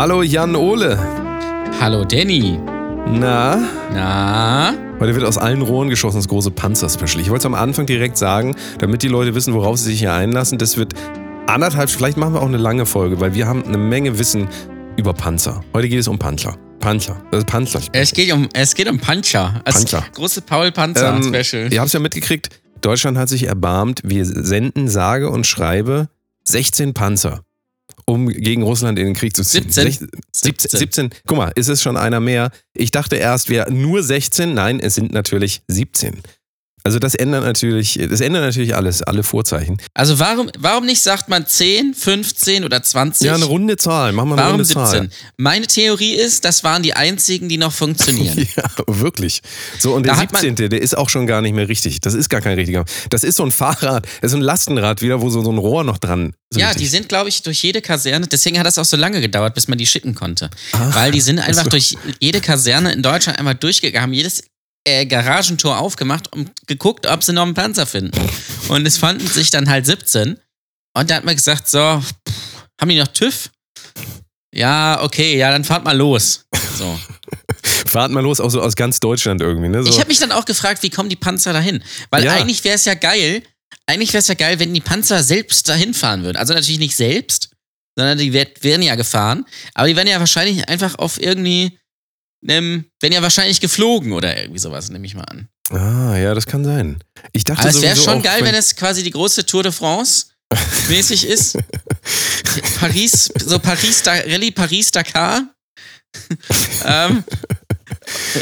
Hallo Jan Ole. Hallo Danny. Na? Na? Heute wird aus allen Rohren geschossen das große Panzer-Special. Ich wollte es am Anfang direkt sagen, damit die Leute wissen, worauf sie sich hier einlassen. Das wird anderthalb, vielleicht machen wir auch eine lange Folge, weil wir haben eine Menge Wissen über Panzer. Heute geht es um Panzer. Panzer. Das ist Panzer. Es geht um, es geht um Panzer. Das Panzer. große Paul Panzer Ähm. Ihr habt es ja mitgekriegt, Deutschland hat sich erbarmt, wir senden sage und schreibe 16 Panzer, um gegen Russland in den Krieg zu ziehen. 17. Sech- 17. 17. Guck mal, ist es schon einer mehr. Ich dachte erst, wäre nur 16. Nein, es sind natürlich 17. Also das ändert natürlich, das ändert natürlich alles, alle Vorzeichen. Also warum, warum nicht sagt man 10, 15 oder 20? Ja, eine runde Zahl. Machen wir eine warum runde 17? Zahl. Meine Theorie ist, das waren die einzigen, die noch funktionieren. Ja, wirklich. So, und der Da man- 17. der ist auch schon gar nicht mehr richtig. Das ist gar kein richtiger. Das ist so ein Fahrrad, das ist ein Lastenrad wieder, wo so, so ein Rohr noch dran so Ja, richtig- die sind, glaube ich, durch jede Kaserne. Deswegen hat das auch so lange gedauert, bis man die schicken konnte. Ah, Weil die sind einfach so. durch jede Kaserne in Deutschland einmal durchgegangen, haben jedes äh, Garagentor aufgemacht und geguckt, ob sie noch einen Panzer finden. Und es fanden sich dann halt 17. Und da hat man gesagt, so, pff, haben die noch TÜV? Ja, okay, ja, dann fahrt mal los. So. Fahrt mal los, auch so aus ganz Deutschland irgendwie, ne? So. Ich habe mich dann auch gefragt, wie kommen die Panzer dahin? Weil Ja. eigentlich wäre es ja geil, eigentlich wäre es ja geil, wenn die Panzer selbst dahin fahren würden. Also natürlich nicht selbst, sondern die werd- werden ja gefahren. Aber die werden ja wahrscheinlich einfach auf irgendwie, ähm, werden ja wahrscheinlich geflogen oder irgendwie sowas, nehme ich mal an. ah, ja, das kann sein. Ich dachte Aber es wäre schon auch, geil, wenn es quasi die große Tour de France mäßig ist. Paris, so Paris, da, Rallye Paris, Dakar. ähm,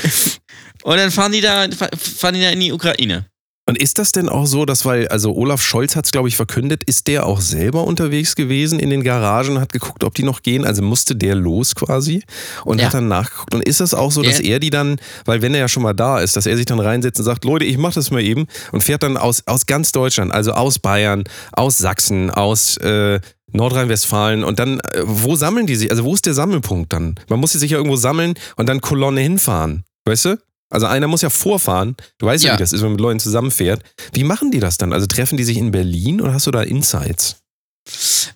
und dann fahren die da, fahren die da in die Ukraine. Und ist das denn auch so, dass, weil, also Olaf Scholz hat es, glaube ich, verkündet, ist der auch selber unterwegs gewesen in den Garagen, hat geguckt, ob die noch gehen? Also musste der los quasi und Ja. hat dann nachgeguckt. Und ist das auch so, dass Der- er die dann, weil wenn er ja schon mal da ist, dass er sich dann reinsetzt und sagt, Leute, ich mach das mal eben und fährt dann aus, aus ganz Deutschland, also aus Bayern, aus Sachsen, aus äh, Nordrhein-Westfalen und dann, äh, wo sammeln die sich? Also wo ist der Sammelpunkt dann? Man muss sich ja irgendwo sammeln und dann Kolonne hinfahren, weißt du? Also einer muss ja vorfahren. Du weißt ja, Ja. wie das ist, wenn man mit Leuten zusammenfährt. Wie machen die das dann? Also treffen die sich in Berlin oder hast du da Insights?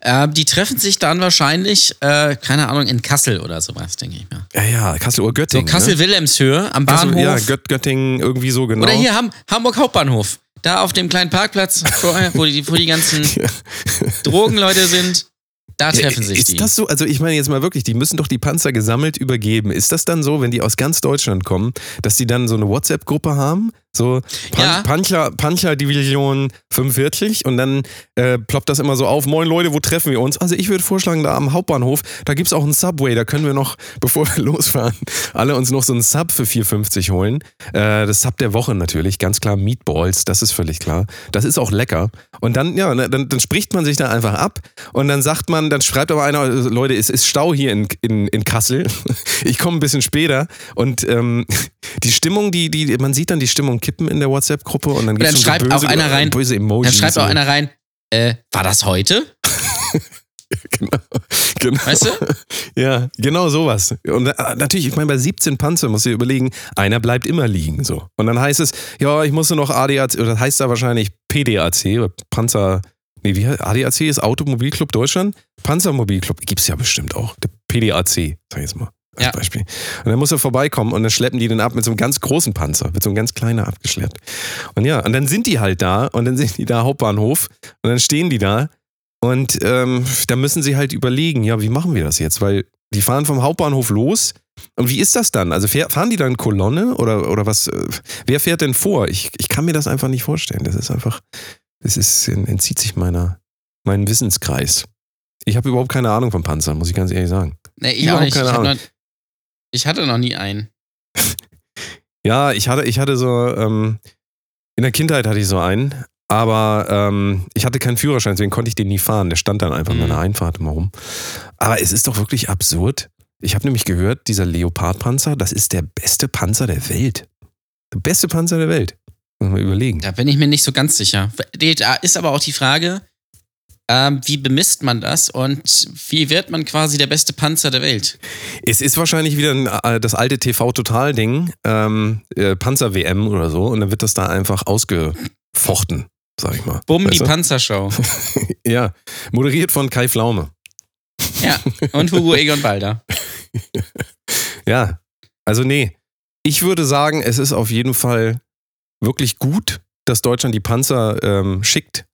Ähm, die treffen sich dann wahrscheinlich, äh, keine Ahnung, in Kassel oder sowas, denke ich mal. Ja, ja, Kassel oder So Göttingen. Kassel-Wilhelmshöhe am ne? Kassel, Bahnhof. Ja, Gött, Göttingen irgendwie so genau. Oder hier Ham Hamburg Hauptbahnhof. Da auf dem kleinen Parkplatz, vorher, wo, die, wo die ganzen Drogenleute sind. Da treffen sich ist die. das so? Also ich meine jetzt mal wirklich, die müssen doch die Panzer gesammelt übergeben. Ist das dann so, wenn die aus ganz Deutschland kommen, dass die dann so eine WhatsApp-Gruppe haben? So Pan Ja. Pancher, Pancher-Division 45 und dann äh, ploppt das immer so auf, moin Leute, wo treffen wir uns? Also ich würde vorschlagen, da am Hauptbahnhof, da gibt es auch einen Subway, da können wir noch, bevor wir losfahren, alle uns noch so einen Sub für 4,50 holen. Äh, das Sub der Woche natürlich, ganz klar Meatballs, das ist völlig klar. Das ist auch lecker. Und dann, ja, ne, dann, dann spricht man sich da einfach ab und dann sagt man, dann schreibt aber einer, Leute, es ist Stau hier in, in, in Kassel. Ich komme ein bisschen später und ähm, die Stimmung, die, die, man sieht dann die Stimmung kippen in der WhatsApp-Gruppe und dann, gibt's dann schreibt so böse, auch einer rein- böse Emojis. Dann schreibt auch einer rein, äh, war das heute? Genau. Weißt du? Ja, genau sowas. Und äh, natürlich, ich meine, bei 17 Panzer musst du dir überlegen, einer bleibt immer liegen. so. Und dann heißt es, ja, ich musste noch ADAC, oder das heißt da wahrscheinlich PDAC, oder Panzer, nee, wie ADAC ist Automobilclub Deutschland? Panzermobilclub, gibt's ja bestimmt auch. Der PDAC, sag ich jetzt mal. Als Ja. Beispiel. Und dann muss er vorbeikommen und dann schleppen die den ab mit so einem ganz großen Panzer, wird so ein ganz kleiner abgeschleppt. Und ja, und dann sind die halt da und dann sind die da Hauptbahnhof und dann stehen die da und ähm, da müssen sie halt überlegen, ja, wie machen wir das jetzt? Weil die fahren vom Hauptbahnhof los. Und wie ist das dann? Also fahren die dann Kolonne oder, oder was? äh, Wer fährt denn vor? Ich, ich kann mir das einfach nicht vorstellen. Das ist einfach, das ist, entzieht sich meiner, meinem Wissenskreis. Ich habe überhaupt keine Ahnung vom Panzer, muss ich ganz ehrlich sagen. Nee, ich Überhaupt auch nicht. Ich, keine hab Ahnung. noch, ich hatte noch nie einen. Ja, ich hatte, ich hatte so, ähm, in der Kindheit hatte ich so einen, aber ähm, ich hatte keinen Führerschein, deswegen konnte ich den nie fahren. Der stand dann einfach in Mhm. meiner Einfahrt immer rum. Aber es ist doch wirklich absurd. Ich habe nämlich gehört, dieser Leopard-Panzer, das ist der beste Panzer der Welt. Der beste Panzer der Welt. Man mal überlegen. Da bin ich mir nicht so ganz sicher. Da ist aber auch die Frage, ähm, wie bemisst man das und wie wird man quasi der beste Panzer der Welt? Es ist wahrscheinlich wieder ein, äh, das alte TV-Total-Ding, ähm, äh, Panzer-WM oder so, und dann wird das da einfach ausgefochten, sag ich mal. Bumm, Weißt die du? Panzershow. Ja, moderiert von Kai Pflaume. Ja, und Hugo Egon Balder. ja, also nee. Ich würde sagen, es ist auf jeden Fall wirklich gut, dass Deutschland die Panzer ähm, schickt.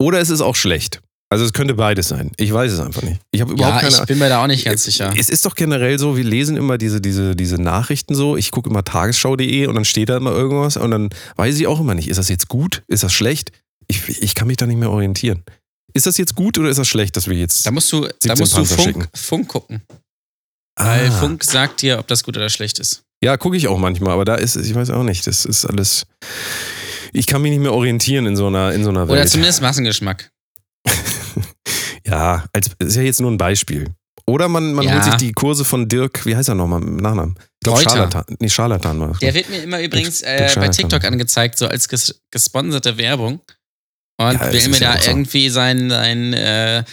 Oder es ist auch schlecht. Also es könnte beides sein. Ich weiß es einfach nicht. Ich habe überhaupt ja, keine ich bin mir da auch nicht ganz sicher. Es ist doch generell so, wir lesen immer diese, diese, diese Nachrichten so. Ich gucke immer tagesschau.de und dann steht da immer irgendwas und dann weiß ich auch immer nicht, ist das jetzt gut? Ist das schlecht? Ich, ich kann mich da nicht mehr orientieren. Ist das jetzt gut oder ist das schlecht, dass wir jetzt. Da musst du, da 17 musst du Funk. Funk gucken. Weil Ah. Funk sagt dir, ob das gut oder schlecht ist. Ja, gucke ich auch manchmal, aber da ist es, ich weiß auch nicht, das ist alles. Ich kann mich nicht mehr orientieren in so einer, in so einer Welt. Oder zumindest Massengeschmack. ja, als ist ja jetzt nur ein Beispiel. Oder man, man Ja. holt sich die Kurse von Dirk, wie heißt er nochmal im Nachnamen? Ich glaube. Scharlatan. Nee, Scharlatan war. Der wird mir immer übrigens äh, bei. TikTok angezeigt, so als ges gesponserte Werbung. Und Ja, will mir da so. irgendwie sein, sein, äh,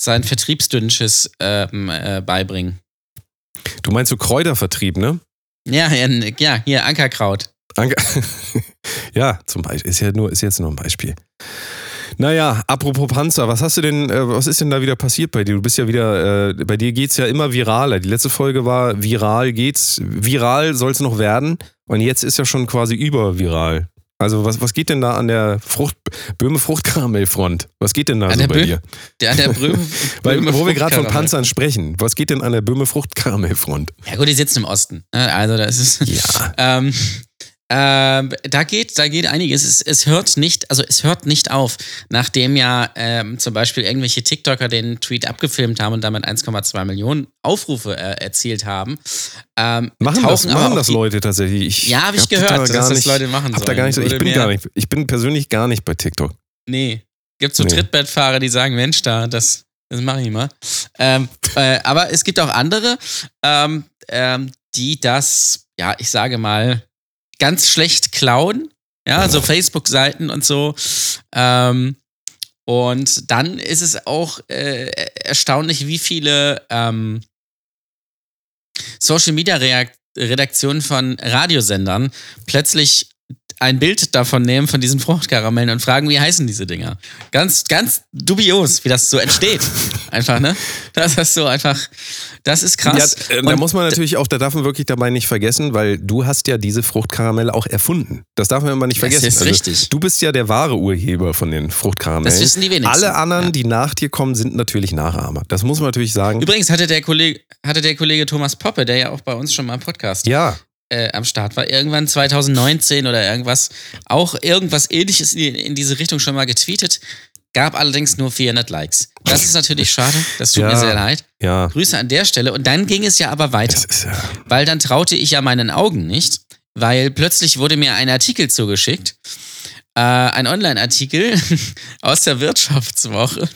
sein Vertriebsdünnsches ähm, äh, beibringen. Du meinst so Kräutervertrieb, ne? Ja, ja, hier Ankerkraut. Danke. ja, zum Beispiel. Ist ja nur, ist jetzt nur ein Beispiel. Naja, apropos Panzer, was hast du denn, äh, was ist denn da wieder passiert bei dir? Du bist ja wieder, äh, bei dir geht's ja immer viraler. Die letzte Folge war viral geht's, viral soll's noch werden und jetzt ist ja schon quasi überviral. Also was, was geht denn da an der Frucht, Böhme Fruchtkaramellfront? Was geht denn da An so der bei Bö- dir? Der, der Bröme, Weil, wo wir gerade von. Panzern sprechen, was geht denn an der Böhme Fruchtkaramellfront? Ja gut, die sitzen im Osten. ne? Also das ist. Ja. Ähm, ähm, da geht, da geht einiges. Es, es hört nicht, also es hört nicht auf, nachdem ja ähm, zum Beispiel irgendwelche TikToker den Tweet abgefilmt haben und damit 1,2 Millionen Aufrufe äh, erzielt haben. Ähm, Machen das, machen das die- Leute tatsächlich? Ich Ja, habe ich gehört, da dass das nicht- Leute machen Hab da sollen. gar nicht ich bin gar nicht, ich bin persönlich gar nicht bei TikTok. Nee. Gibt so Nee. Trittbettfahrer, die sagen, Mensch, da, das, das mache ich mal. Ähm, äh, aber es gibt auch andere, ähm, ähm, die das, ja, ich sage mal, ganz schlecht klauen. Ja, so Facebook-Seiten und so. Ähm, und dann ist es auch äh, erstaunlich, wie viele ähm, Social-Media-Redaktionen von Radiosendern plötzlich ein Bild davon nehmen, von diesen Fruchtkaramellen und fragen, wie heißen diese Dinger. Ganz, ganz dubios, wie das so entsteht. Einfach, ne? Das ist so einfach, das ist krass. Ja, äh, da muss man natürlich auch, da darf man wirklich dabei nicht vergessen, weil du hast ja diese Fruchtkaramelle auch erfunden. Das darf man immer nicht Das vergessen. ist richtig. Du bist ja der wahre Urheber von den Fruchtkaramellen. Das wissen die wenigsten. Alle anderen, Ja. die nach dir kommen, sind natürlich Nachahmer. Das muss man natürlich sagen. Übrigens hatte der Kollege, hatte der Kollege Thomas Poppe, der ja auch bei uns schon mal im Podcast Ja, äh, am Start war, irgendwann 2019 oder irgendwas, auch irgendwas ähnliches in, in diese Richtung schon mal getweetet, gab allerdings nur 400 Likes. Das ist natürlich schade, das tut Ja. mir sehr leid. ja. Grüße an der Stelle. Und dann ging es ja aber weiter, ja. weil dann traute ich ja meinen Augen nicht, weil plötzlich wurde mir ein Artikel zugeschickt, äh, ein Online-Artikel aus der Wirtschaftswoche.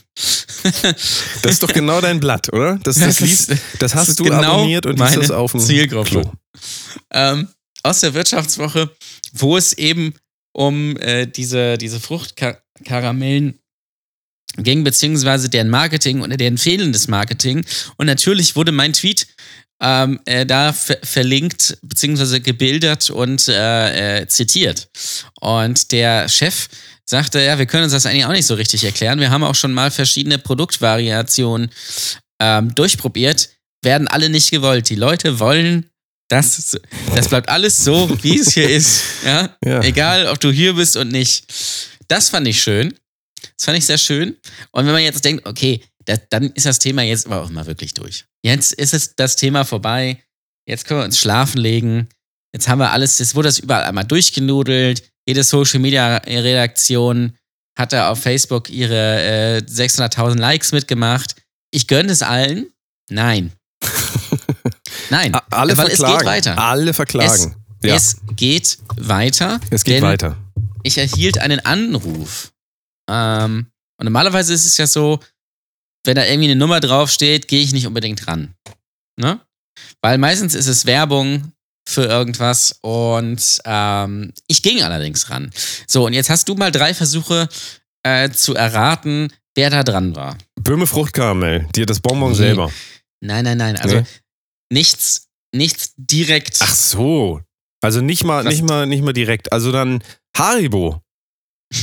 Das ist doch genau dein Blatt, oder? Das, das, Das liest, das hast du genau abonniert und liest das auf dem Zielgruppe. Klo. Ähm, aus der Wirtschaftswoche, wo es eben um äh, diese, diese Fruchtkaramellen ging, beziehungsweise deren Marketing oder deren fehlendes Marketing. Und natürlich wurde mein Tweet ähm, äh, da ver verlinkt, beziehungsweise gebildert und äh, äh, zitiert. Und der Chef sagte, ja, wir können uns das eigentlich auch nicht so richtig erklären. Wir haben auch schon mal verschiedene Produktvariationen ähm, durchprobiert, werden alle nicht gewollt. Die Leute wollen das, das bleibt alles so, wie es hier ist. Ja? Ja. Egal, ob du hier bist und nicht. Das fand ich schön. Das fand ich sehr schön. Und wenn man jetzt denkt, okay, da, dann ist das Thema jetzt aber auch mal wirklich durch. Jetzt ist es das Thema vorbei. Jetzt können wir uns schlafen legen. Jetzt haben wir alles, jetzt wurde das überall einmal durchgenudelt. Jede Social Media Redaktion hat da auf Facebook ihre äh, 600.000 Likes mitgemacht. Ich gönne es allen. Nein. Nein. Alle weil es verklagen. geht weiter. Alle verklagen. ja, Es geht weiter. es geht weiter. Ich erhielt einen Anruf. Ähm, und normalerweise ist es ja so, wenn da irgendwie eine Nummer draufsteht, gehe ich nicht unbedingt ran. Ne? Weil meistens ist es Werbung für irgendwas und ähm, ich ging allerdings ran. So, und jetzt hast du mal drei Versuche äh, zu erraten, wer da dran war. Böhme Fruchtkaramell, dir das Bonbon Nee. selber. Nein, nein, nein. Also Nee. Nichts, nichts direkt. Ach so. Also nicht mal, nicht mal, nicht mal direkt. Also dann Haribo.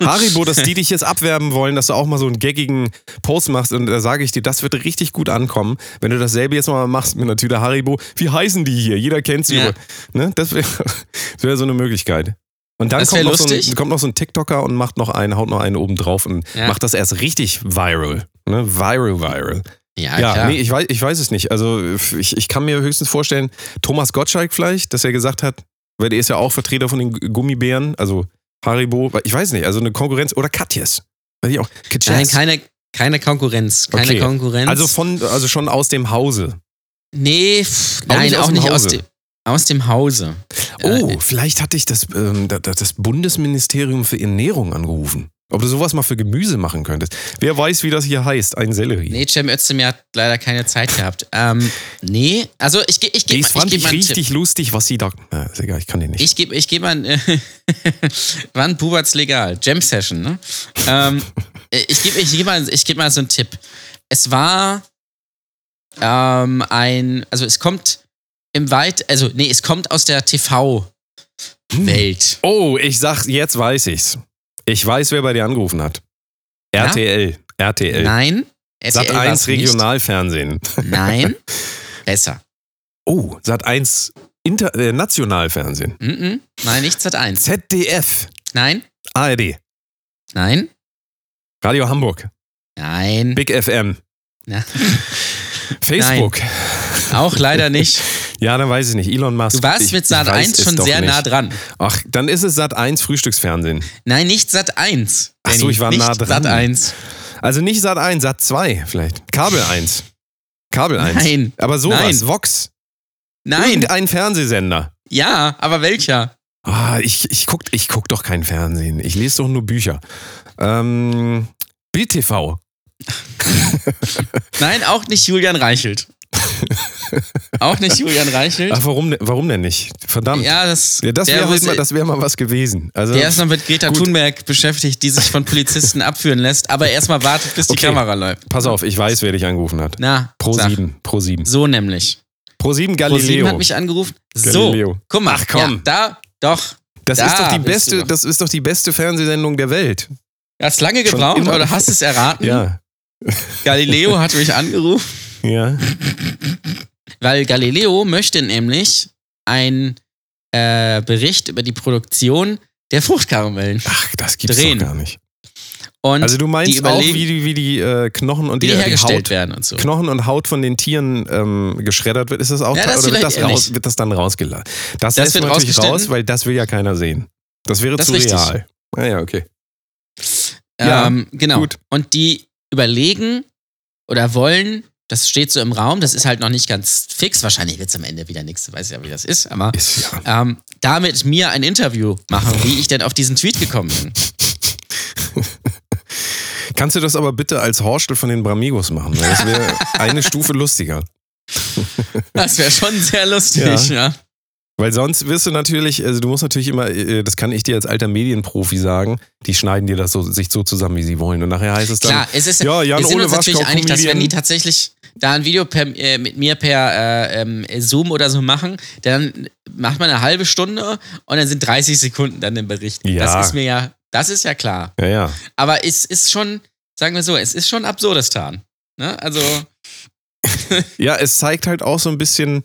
Haribo, dass die dich jetzt abwerben wollen, dass du auch mal so einen gaggigen Post machst und da sage ich dir, das wird richtig gut ankommen, wenn du dasselbe jetzt mal machst mit einer Tüte Haribo. Wie heißen die hier? Jeder kennt sie. Ja. Ne? Das wäre wär so eine Möglichkeit. Und dann kommt noch, so ein, kommt noch so ein TikToker und macht noch einen, haut noch einen oben drauf und Ja. macht das erst richtig viral. Ne? Viral, viral. Ja, Ja, klar. nee, ich weiß, ich weiß es nicht. Also ich, ich kann mir höchstens vorstellen, Thomas Gottschalk vielleicht, dass er gesagt hat, weil der ist ja auch Vertreter von den Gummibären, also Haribo, ich weiß nicht, also eine Konkurrenz oder Katjes. Weiß ich auch. Katjes. Nein, keine, keine Konkurrenz. Keine Okay. Konkurrenz. also von, also schon aus dem Hause. Nee, pff, Auch nein, nicht aus auch dem nicht aus Hause. dem, aus dem Hause. Oh, Äh, vielleicht hatte ich das, ähm, das Bundesministerium für Ernährung angerufen. Ob du sowas mal für Gemüse machen könntest. Wer weiß, wie das hier heißt, ein Sellerie. Nee, Cem Özdemir hat leider keine Zeit gehabt. Ähm, nee, also ich, ge- ich gebe das ich fand ich, mal einen Tipp. richtig lustig, was sie da. Ja, ist egal, ich kann den nicht. Ich gebe ich geb mal ein, wann Bubert's legal? Jam Session, ne? ähm, ich gebe ich geb mal, ich geb mal so einen Tipp. Es war ähm, ein, also es kommt im Weit, also nee, es kommt aus der TV-Welt. Oh, ich sag, jetzt weiß ich's. Ich weiß, wer bei dir angerufen hat. Ja? RTL. RTL. Nein. Sat RTL 1 war's nicht. Regionalfernsehen. Nein. Besser. Oh, Sat 1 Inter äh, Nationalfernsehen. Mhm. Nein, nicht Sat 1. ZDF. Nein. ARD. Nein. Radio Hamburg. Nein. Big FM. Na, Facebook. auch leider nicht. Ja, dann weiß ich nicht. Elon Musk. Du warst mit Sat ich weiß 1 es schon sehr nicht. nah dran. Ach, dann ist es Sat 1 Frühstücksfernsehen. Nein, nicht Sat 1. Ach so, Danny. ich war nicht nah dran. Sat 1. Also nicht Sat 1, Sat 2 vielleicht. Kabel 1. Kabel 1. Nein. Aber sowas. Nein. Vox. Nein. Irgendein Fernsehsender. Ja, aber welcher? Ah, ich, ich, guck, ich guck doch kein Fernsehen. Ich lese doch nur Bücher. Ähm, Bild TV. Nein, auch nicht Julian Reichelt. auch nicht Julian Reichelt. Ach, warum, denn- warum denn nicht? Verdammt. Ja, das, Ja, das wäre muss- mal, das wär mal was gewesen. Also, der ist noch mit Greta Gut. Thunberg beschäftigt, die sich von Polizisten abführen lässt, aber erstmal wartet, bis die Okay. Kamera läuft. pass auf, ich weiß, wer dich angerufen hat. Na, Pro sag. 7. Pro 7. So nämlich. Pro 7 Pro 7 Galileo. hat mich angerufen. Galileo. So, guck mal. Ach, komm. Ja, da, doch. das, da ist doch die beste, doch. das ist doch die beste Fernsehsendung der Welt. Hast lange gebraucht, aber du hast es erraten. Ja. Galileo hat mich angerufen, Ja. weil Galileo möchte nämlich ein äh, Bericht über die Produktion der Fruchtkaramellen. Ach, das gibt's Drehen. doch gar nicht. Und Also du meinst auch, wie die, wie die äh, Knochen und die, die hergestellt Haut, werden und so. Knochen und Haut von den Tieren ähm, geschreddert wird, ist das auch Ja, das oder wird das, raus, wird das dann rausgelassen? Das, Das lässt wird natürlich raus, weil das will ja keiner sehen. Das wäre Das zu richtig. real. Ah ja, okay. Ja, ähm, genau. gut. Und die überlegen oder wollen, das steht so im Raum, das ist halt noch nicht ganz fix. Wahrscheinlich wird es am Ende wieder nichts, du weißt ja, wie das ist, aber Ist ja. ähm, damit mir ein Interview machen, wie ich denn auf diesen Tweet gekommen bin. Kannst du das aber bitte als Horstel von den Bramigos machen? Weil das wäre eine Stufe lustiger. Das wäre schon sehr lustig, Ja. ja. Weil sonst wirst du natürlich, also du musst natürlich immer, äh, das kann ich dir als alter Medienprofi sagen, die schneiden dir das so, sich so zusammen, wie sie wollen. Und nachher heißt es dann, Klar, es ist, ja, Jan wir sind Ole uns natürlich einig, dass wenn die tatsächlich da ein Video per, äh, mit mir per äh, ähm, Zoom oder so machen, dann macht man eine halbe Stunde und dann sind 30 Sekunden dann im Bericht. Ja. Das ist mir ja, das ist ja klar. ja, ja. Aber es ist schon, sagen wir so, es ist schon Absurdistan. Ne? Also, Ja, es zeigt halt auch so ein bisschen,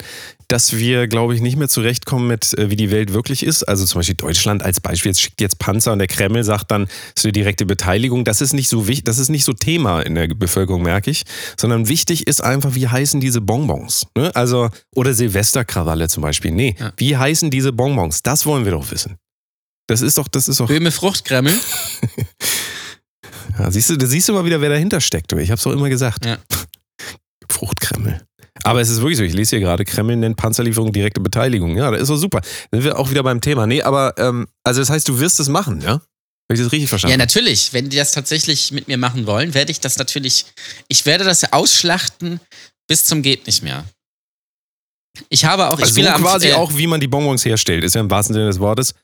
dass wir, glaube ich, nicht mehr zurechtkommen mit, äh, wie die Welt wirklich ist. Also zum Beispiel Deutschland als Beispiel, jetzt schickt jetzt Panzer und der Kreml sagt dann, es ist eine direkte Beteiligung. Das ist nicht so wichtig, das ist nicht so Thema in der Bevölkerung, merke ich. Sondern wichtig ist einfach, wie heißen diese Bonbons? Ne? Also, oder Silvesterkrawalle zum Beispiel. Nee, Ja. wie heißen diese Bonbons? Das wollen wir doch wissen. Das ist doch, das ist doch. Böhme Fruchtkremmel. Ja, siehst du, da siehst du mal wieder, wer dahinter steckt. Ich hab's doch immer gesagt. Ja. Fruchtkremmel. Aber es ist wirklich so, ich lese hier gerade, Kreml nennt Panzerlieferung direkte Beteiligung. Ja, das ist doch super. Dann sind wir auch wieder beim Thema. Nee, aber, ähm, also das heißt, du wirst es machen, ja? Habe ich das richtig Ja, verstanden? natürlich. Wenn die das tatsächlich mit mir machen wollen, werde ich das natürlich, ich werde das ausschlachten bis zum geht nicht mehr. Ich habe auch, ich also so quasi äh, auch, wie man die Bonbons herstellt. Ist ja im wahrsten Sinne des Wortes.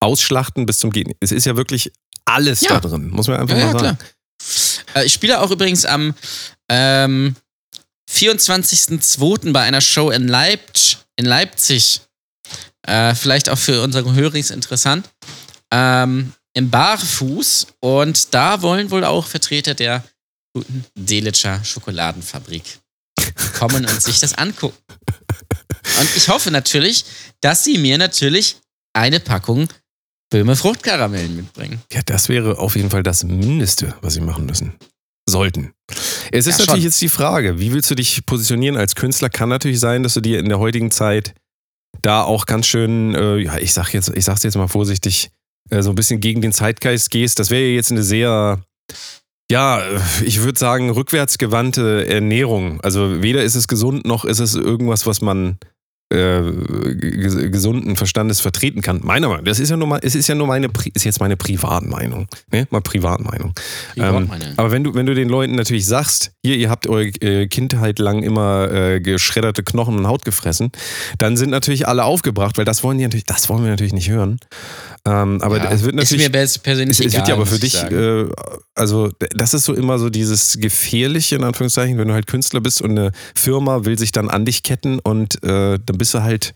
Ausschlachten bis zum Geht. Es ist ja wirklich alles Ja. da drin, muss man einfach Ja, mal ja, sagen. klar. Äh, ich spiele auch übrigens am ähm, 24.02. bei einer Show in Leipzig. In Leipzig. Äh, vielleicht auch für unsere Höris interessant. Ähm, im Barfuß und da wollen wohl auch Vertreter der guten Delitscher Schokoladenfabrik kommen und sich das angucken. Und ich hoffe natürlich, dass sie mir natürlich eine Packung Böhme Fruchtkaramellen mitbringen. Ja, das wäre auf jeden Fall das Mindeste, was sie machen müssen. Sollten. Es ist Ja, natürlich schon. jetzt die Frage, wie willst du dich positionieren als Künstler? Kann natürlich sein, dass du dir in der heutigen Zeit da auch ganz schön, äh, ja, ich sag jetzt, ich sag's jetzt mal vorsichtig, äh, so ein bisschen gegen den Zeitgeist gehst. Das wäre jetzt eine sehr, ja, ich würde sagen, rückwärtsgewandte Ernährung. Also weder ist es gesund, noch ist es irgendwas, was man äh, ges- gesunden Verstandes vertreten kann. Meiner Meinung. Das ist ja nur mal, es ist ja nur meine, ist jetzt meine Privatmeinung, ne? Mal Privatmeinung. Ähm, aber wenn du, wenn du den Leuten natürlich sagst, hier, ihr habt eure äh, Kindheit lang immer äh, geschredderte Knochen und Haut gefressen, dann sind natürlich alle aufgebracht, weil das wollen die natürlich, das wollen wir natürlich nicht hören. Ähm, aber Ja, es wird ist natürlich. mir pers- persönlich Es, es egal, wird ja aber für ich dich, äh, also das ist so immer so dieses Gefährliche, in Anführungszeichen, wenn du halt Künstler bist und eine Firma will sich dann an dich ketten und äh, dann bist du halt,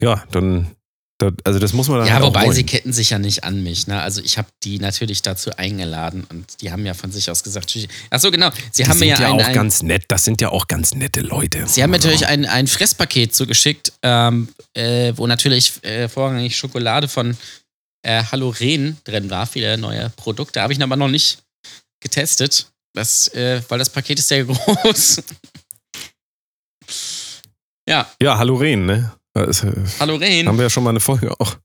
ja, dann, da, also das muss man dann Ja, halt wobei sie ketten sich ja nicht an mich. Ne? Also ich habe die natürlich dazu eingeladen und die haben ja von sich aus gesagt, ach so genau, sie Die haben mir ja ja ein, auch ein ganz nett, das sind ja auch ganz nette Leute. Sie haben mir natürlich ein, ein Fresspaket zugeschickt, ähm, äh, wo natürlich äh, vorrangig Schokolade von äh, Haloren drin war, viele neue Produkte. Habe ich aber noch nicht getestet, das, äh, weil das Paket ist sehr groß. Ja, Ja, Haloren, ne? Das, äh, Haloren. haben wir ja schon mal eine Folge auch.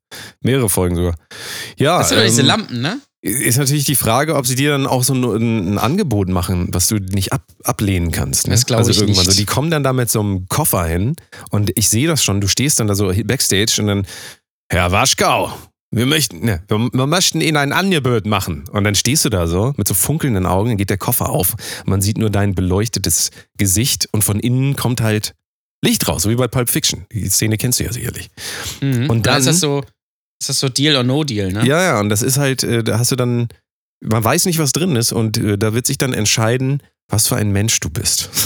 Mehrere Folgen sogar. Ja, Das sind doch diese ähm, Lampen, ne? ist natürlich die Frage, ob sie dir dann auch so ein, ein Angebot machen, was du nicht ab, ablehnen kannst. Ne? Das glaub also ich irgendwann nicht. so. Die kommen dann da mit so einem Koffer hin und ich sehe das schon. Du stehst dann da so backstage und dann, Herr Waschkau, wir möchten, ne, wir, wir möchten Ihnen ein Angebot machen. Und dann stehst du da so mit so funkelnden Augen, dann geht der Koffer auf. Man sieht nur dein beleuchtetes Gesicht und von innen kommt halt Licht raus, so wie bei Pulp Fiction. Die Szene kennst du ja sicherlich. Mhm. Und ist dann- das so, ist das so Deal or No Deal, ne? Ja, ja, und das ist halt, äh, da hast du dann, man weiß nicht, was drin ist und äh, da wird sich dann entscheiden, was für ein Mensch du bist.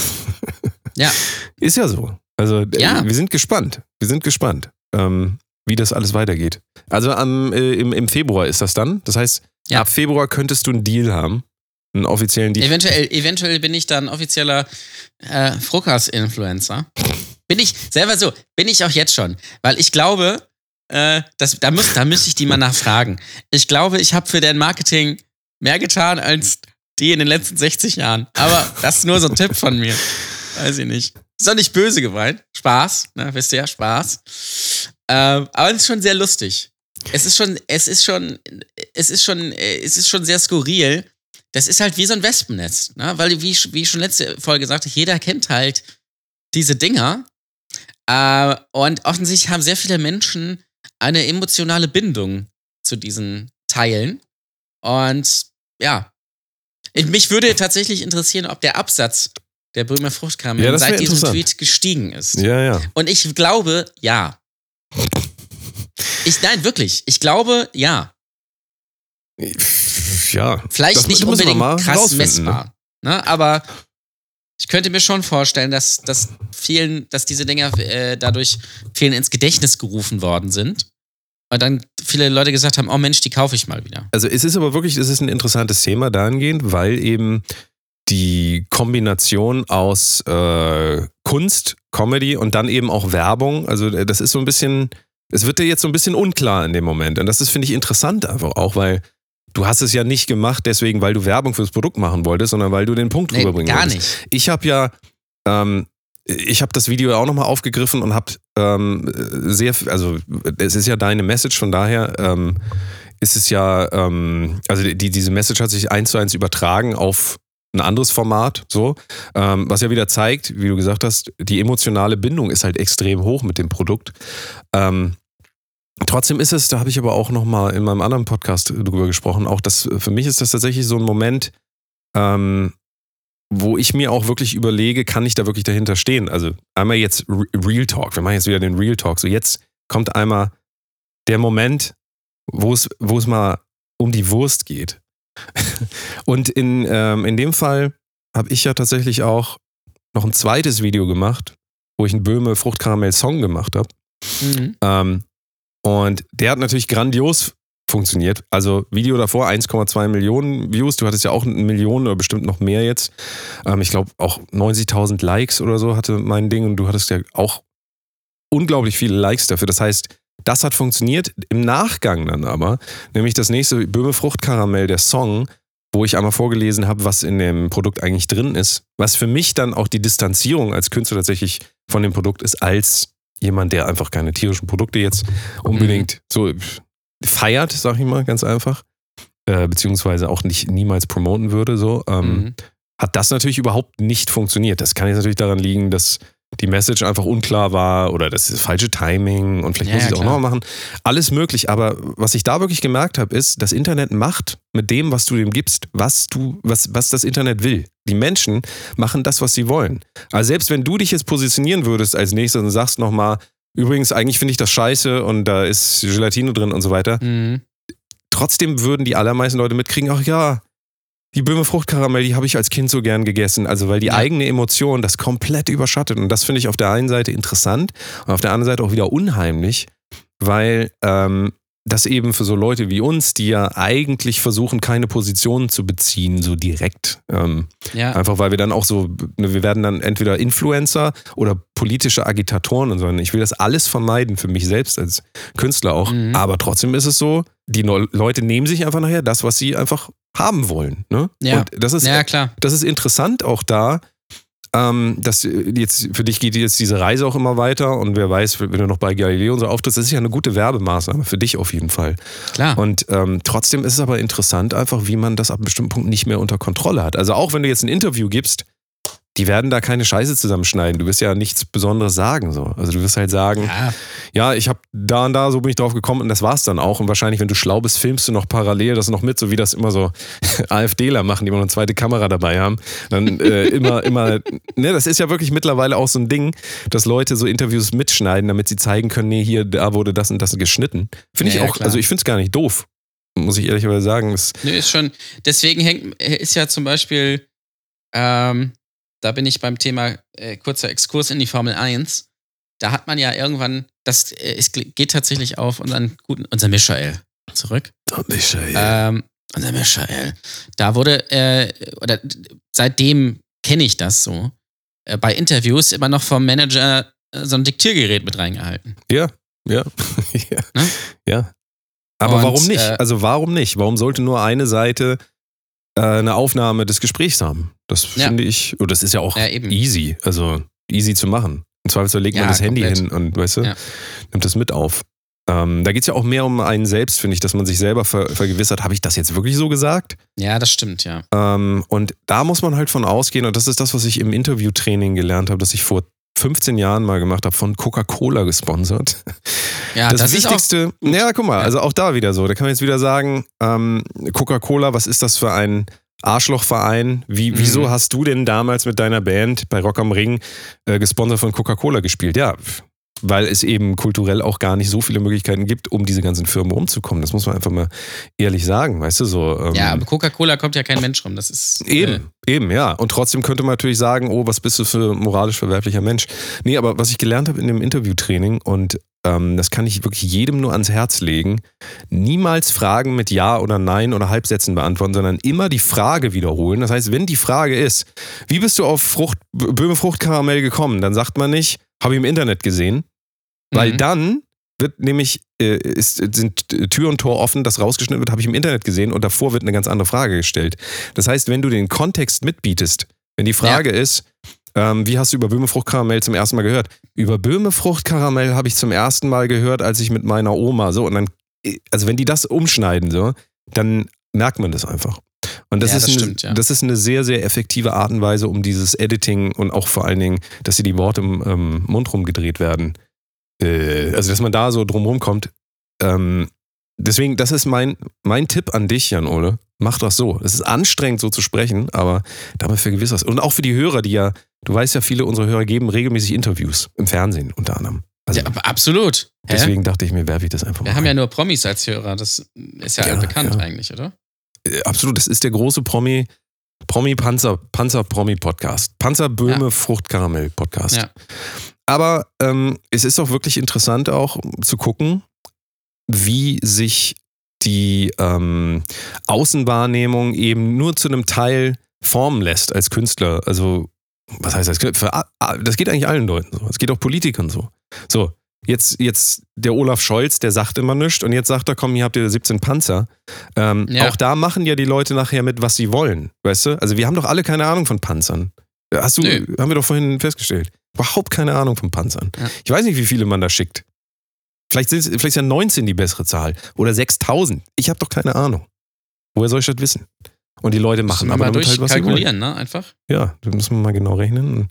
Ja. Ist ja so. Also äh, Ja. wir sind gespannt. Wir sind gespannt, ähm, wie das alles weitergeht. Also am, äh, im, im Februar ist das dann. Das heißt, Ja. ab Februar könntest du einen Deal haben. Einen offiziellen Deal. Eventuell, eventuell bin ich dann offizieller äh, Fruckas-Influencer. Bin ich selber so, bin ich auch jetzt schon. Weil ich glaube, äh, das, da, muss, da müsste ich die mal nachfragen. Ich glaube, ich habe für deren Marketing mehr getan als die in den letzten 60 Jahren. Aber das ist nur so ein Tipp von mir. Weiß ich nicht. Ist doch nicht böse gemeint. Spaß, ne? wisst ihr ja, Spaß. Ähm, aber es ist schon sehr lustig. Es ist schon, es ist schon, es ist schon, äh, es ist schon sehr skurril. Das ist halt wie so ein Wespennest, ne? Weil, wie, wie ich schon letzte Folge sagte, jeder kennt halt diese Dinger. Äh, und offensichtlich haben sehr viele Menschen eine emotionale Bindung zu diesen Teilen. Und ja. Ich, mich würde tatsächlich interessieren, ob der Absatz der Böhmer Fruchtkram Ja, seit diesem. Tweet gestiegen ist. ja, ja. Und ich glaube, ja. Ich, nein, wirklich. Ich glaube, ja. Ja. Vielleicht Das nicht unbedingt krass rausfinden, messbar. Ne? Aber ich könnte mir schon vorstellen, dass, dass vielen, dass diese Dinger äh, dadurch vielen ins Gedächtnis gerufen worden sind. Weil dann viele Leute gesagt haben, oh Mensch, die kaufe ich mal wieder. Also es ist aber wirklich, es ist ein interessantes Thema dahingehend, weil eben die Kombination aus äh, Kunst, Comedy und dann eben auch Werbung, also äh, das ist so ein bisschen, es wird dir jetzt so ein bisschen unklar in dem Moment. Und das ist, finde ich, interessant einfach auch, weil du hast es ja nicht gemacht, deswegen, weil du Werbung fürs Produkt machen wolltest, sondern weil du den Punkt Nee, rüberbringen gar wolltest. nicht. Ich habe ja, ähm, ich habe das Video auch nochmal aufgegriffen und habe ähm, sehr, also es ist ja deine Message, von daher ähm, ist es ja, ähm, also die, diese Message hat sich eins zu eins übertragen auf ein anderes Format, so, ähm, was ja wieder zeigt, wie du gesagt hast, die emotionale Bindung ist halt extrem hoch mit dem Produkt. Ähm, Trotzdem ist es, da habe ich aber auch noch mal in meinem anderen Podcast drüber gesprochen, auch das, für mich ist das tatsächlich so ein Moment, ähm, wo ich mir auch wirklich überlege, kann ich da wirklich dahinter stehen? Also einmal jetzt Re- Real Talk, wir machen jetzt wieder den Real Talk. So jetzt kommt einmal der Moment, wo es, wo es mal um die Wurst geht. Und in, ähm, in dem Fall habe ich ja tatsächlich auch noch ein zweites Video gemacht, wo ich einen Böhme Fruchtkaramell Song gemacht habe. Mhm. Ähm, und der hat natürlich grandios funktioniert. Also Video davor 1,2 Millionen Views. Du hattest ja auch eine Million oder bestimmt noch mehr jetzt. Ähm, ich glaube auch 90.000 Likes oder so hatte mein Ding und du hattest ja auch unglaublich viele Likes dafür. Das heißt, das hat funktioniert. Im Nachgang dann aber, nämlich das nächste Böhme Fruchtkaramell, der Song, wo ich einmal vorgelesen habe, was in dem Produkt eigentlich drin ist, was für mich dann auch die Distanzierung als Künstler tatsächlich von dem Produkt ist, als jemand, der einfach keine tierischen Produkte jetzt unbedingt mhm. so feiert, sag ich mal, ganz einfach, äh, beziehungsweise auch nicht niemals promoten würde, so, ähm, mhm. hat das natürlich überhaupt nicht funktioniert. Das kann jetzt natürlich daran liegen, dass die Message einfach unklar war oder das ist falsche Timing und vielleicht ja, muss ich es auch noch machen. Alles möglich, aber was ich da wirklich gemerkt habe, ist, das Internet macht mit dem, was du dem gibst, was du, was, was das Internet will. Die Menschen machen das, was sie wollen. Also selbst wenn du dich jetzt positionieren würdest als nächstes und sagst nochmal, übrigens, eigentlich finde ich das scheiße und da ist Gelatine drin und so weiter, mhm. trotzdem würden die allermeisten Leute mitkriegen, ach ja, die Böhme Fruchtkaramell, die habe ich als Kind so gern gegessen. Also, weil die ja. eigene Emotion das komplett überschattet. Und das finde ich auf der einen Seite interessant und auf der anderen Seite auch wieder unheimlich, weil ähm, das eben für so Leute wie uns, die ja eigentlich versuchen, keine Position zu beziehen, so direkt. Ähm, ja. Einfach weil wir dann auch so, ne, wir werden dann entweder Influencer oder politische Agitatoren und so. Ich will das alles vermeiden für mich selbst als Künstler auch. Mhm. Aber trotzdem ist es so, die Leute nehmen sich einfach nachher das, was sie einfach haben wollen. Ne? Ja. Und das ist, ja, klar. das ist interessant auch da, ähm, das jetzt für dich geht jetzt diese Reise auch immer weiter und wer weiß, wenn du noch bei Galileo und so auftrittst, das ist ja eine gute Werbemaßnahme für dich auf jeden Fall. Klar. Und ähm, trotzdem ist es aber interessant einfach, wie man das ab einem bestimmten Punkt nicht mehr unter Kontrolle hat. Also auch wenn du jetzt ein Interview gibst, die werden da keine Scheiße zusammenschneiden. Du wirst ja nichts Besonderes sagen. So. Also du wirst halt sagen, ja, ja ich habe da und da, so bin ich drauf gekommen und das war's dann auch. Und wahrscheinlich, wenn du schlau bist, filmst du noch parallel das noch mit, so wie das immer so AfDler machen, die immer noch eine zweite Kamera dabei haben. Dann äh, immer, immer, ne, das ist ja wirklich mittlerweile auch so ein Ding, dass Leute so Interviews mitschneiden, damit sie zeigen können, nee, hier, da wurde das und das geschnitten. Finde ja, ich auch, ja, also ich finde es gar nicht doof. Muss ich ehrlicherweise sagen. Das Nö, ist schon, deswegen hängt, ist ja zum Beispiel, ähm, da bin ich beim Thema äh, kurzer Exkurs in die Formel 1. Da hat man ja irgendwann, das äh, es geht tatsächlich auf unseren guten, unser Michael zurück. Der Michael. Ähm, unser Michael. Da wurde, äh, oder seitdem kenne ich das so, äh, bei Interviews immer noch vom Manager äh, so ein Diktiergerät mit reingehalten. Ja, ja. ja. Ne? ja. Aber Und, warum nicht? Äh, also warum nicht? Warum sollte nur eine Seite eine Aufnahme des Gesprächs haben. Das ja. finde ich, und das ist ja auch ja, easy, also easy zu machen. Im Zweifelsfall legt man das Handy komplett. hin und, weißt du, nimmt das mit auf. Ähm, da geht es ja auch mehr um einen selbst, finde ich, dass man sich selber ver vergewissert, habe ich das jetzt wirklich so gesagt? Ja, das stimmt, ja. Ähm, und da muss man halt von ausgehen, und das ist das, was ich im Interviewtraining gelernt habe, dass ich vor 15 Jahren mal gemacht habe, von Coca-Cola gesponsert. Ja, das, das Wichtigste, ja, guck mal, also auch da wieder so. Da kann man jetzt wieder sagen, ähm, Coca-Cola, was ist das für ein Arschlochverein? Wie, mhm. Wieso hast du denn damals mit deiner Band bei Rock am Ring äh, gesponsert von Coca-Cola gespielt? Ja, weil es eben kulturell auch gar nicht so viele Möglichkeiten gibt, um diese ganzen Firmen rumzukommen. Das muss man einfach mal ehrlich sagen, weißt du so. Ähm ja, aber Coca-Cola kommt ja kein Mensch rum. Das ist eben, äh eben, ja. Und trotzdem könnte man natürlich sagen, oh, was bist du für moralisch verwerflicher Mensch? Nee, aber was ich gelernt habe in dem Interviewtraining und ähm, das kann ich wirklich jedem nur ans Herz legen, niemals Fragen mit Ja oder Nein oder Halbsätzen beantworten, sondern immer die Frage wiederholen. Das heißt, wenn die Frage ist, wie bist du auf Frucht, Böhme Fruchtkaramell gekommen, dann sagt man nicht, habe ich im Internet gesehen, weil mhm. dann wird nämlich, äh, ist, sind Tür und Tor offen, das rausgeschnitten wird, habe ich im Internet gesehen und davor wird eine ganz andere Frage gestellt. Das heißt, wenn du den Kontext mitbietest, wenn die Frage ja. ist, ähm, wie hast du über Böhme Fruchtkaramell zum ersten Mal gehört? Über Böhme Fruchtkaramell habe ich zum ersten Mal gehört, als ich mit meiner Oma so und dann, also wenn die das umschneiden so, dann merkt man das einfach. Und das, ja, ist das, eine, stimmt, ja. das ist eine sehr, sehr effektive Art und Weise, um dieses Editing und auch vor allen Dingen, dass hier die Worte im ähm, Mund rumgedreht werden, äh, also dass man da so drumherum kommt. Ähm, deswegen, das ist mein, mein Tipp an dich, Jan Ole. Mach das so. Es ist anstrengend, so zu sprechen, aber damit vergewissert. Und auch für die Hörer, die ja, du weißt ja, viele unserer Hörer geben regelmäßig Interviews im Fernsehen unter anderem. Also, ja, absolut. Hä? Deswegen dachte ich mir, werfe ich das einfach mal. Wir haben ja nur Promis als Hörer, das ist ja, ja bekannt ja. eigentlich, oder? Äh, absolut, das ist der große Promi, Promi Panzer, Panzer Promi Podcast. Panzer Böhme ja. Fruchtkaramell Podcast. Ja. Aber ähm, es ist auch wirklich interessant auch zu gucken, wie sich die ähm, Außenwahrnehmung eben nur zu einem Teil formen lässt als Künstler. Also, was heißt das? Für, das geht eigentlich allen Leuten so. Es geht auch Politikern so. So, jetzt, jetzt der Olaf Scholz, der sagt immer nichts und jetzt sagt er, komm, hier habt ihr 17 Panzer. Ähm, Ja. Auch da machen ja die Leute nachher mit, was sie wollen. Weißt du? Also, wir haben doch alle keine Ahnung von Panzern. Hast du, Nö. haben wir doch vorhin festgestellt. Überhaupt keine Ahnung von Panzern. Ja. Ich weiß nicht, wie viele man da schickt. Vielleicht, sind, vielleicht ist ja 19 die bessere Zahl. Oder 6000. Ich habe doch keine Ahnung. Woher soll ich das wissen? Und die Leute machen aber mal damit halt, was durchkalkulieren, ne? Einfach. Ja, da müssen wir mal genau rechnen.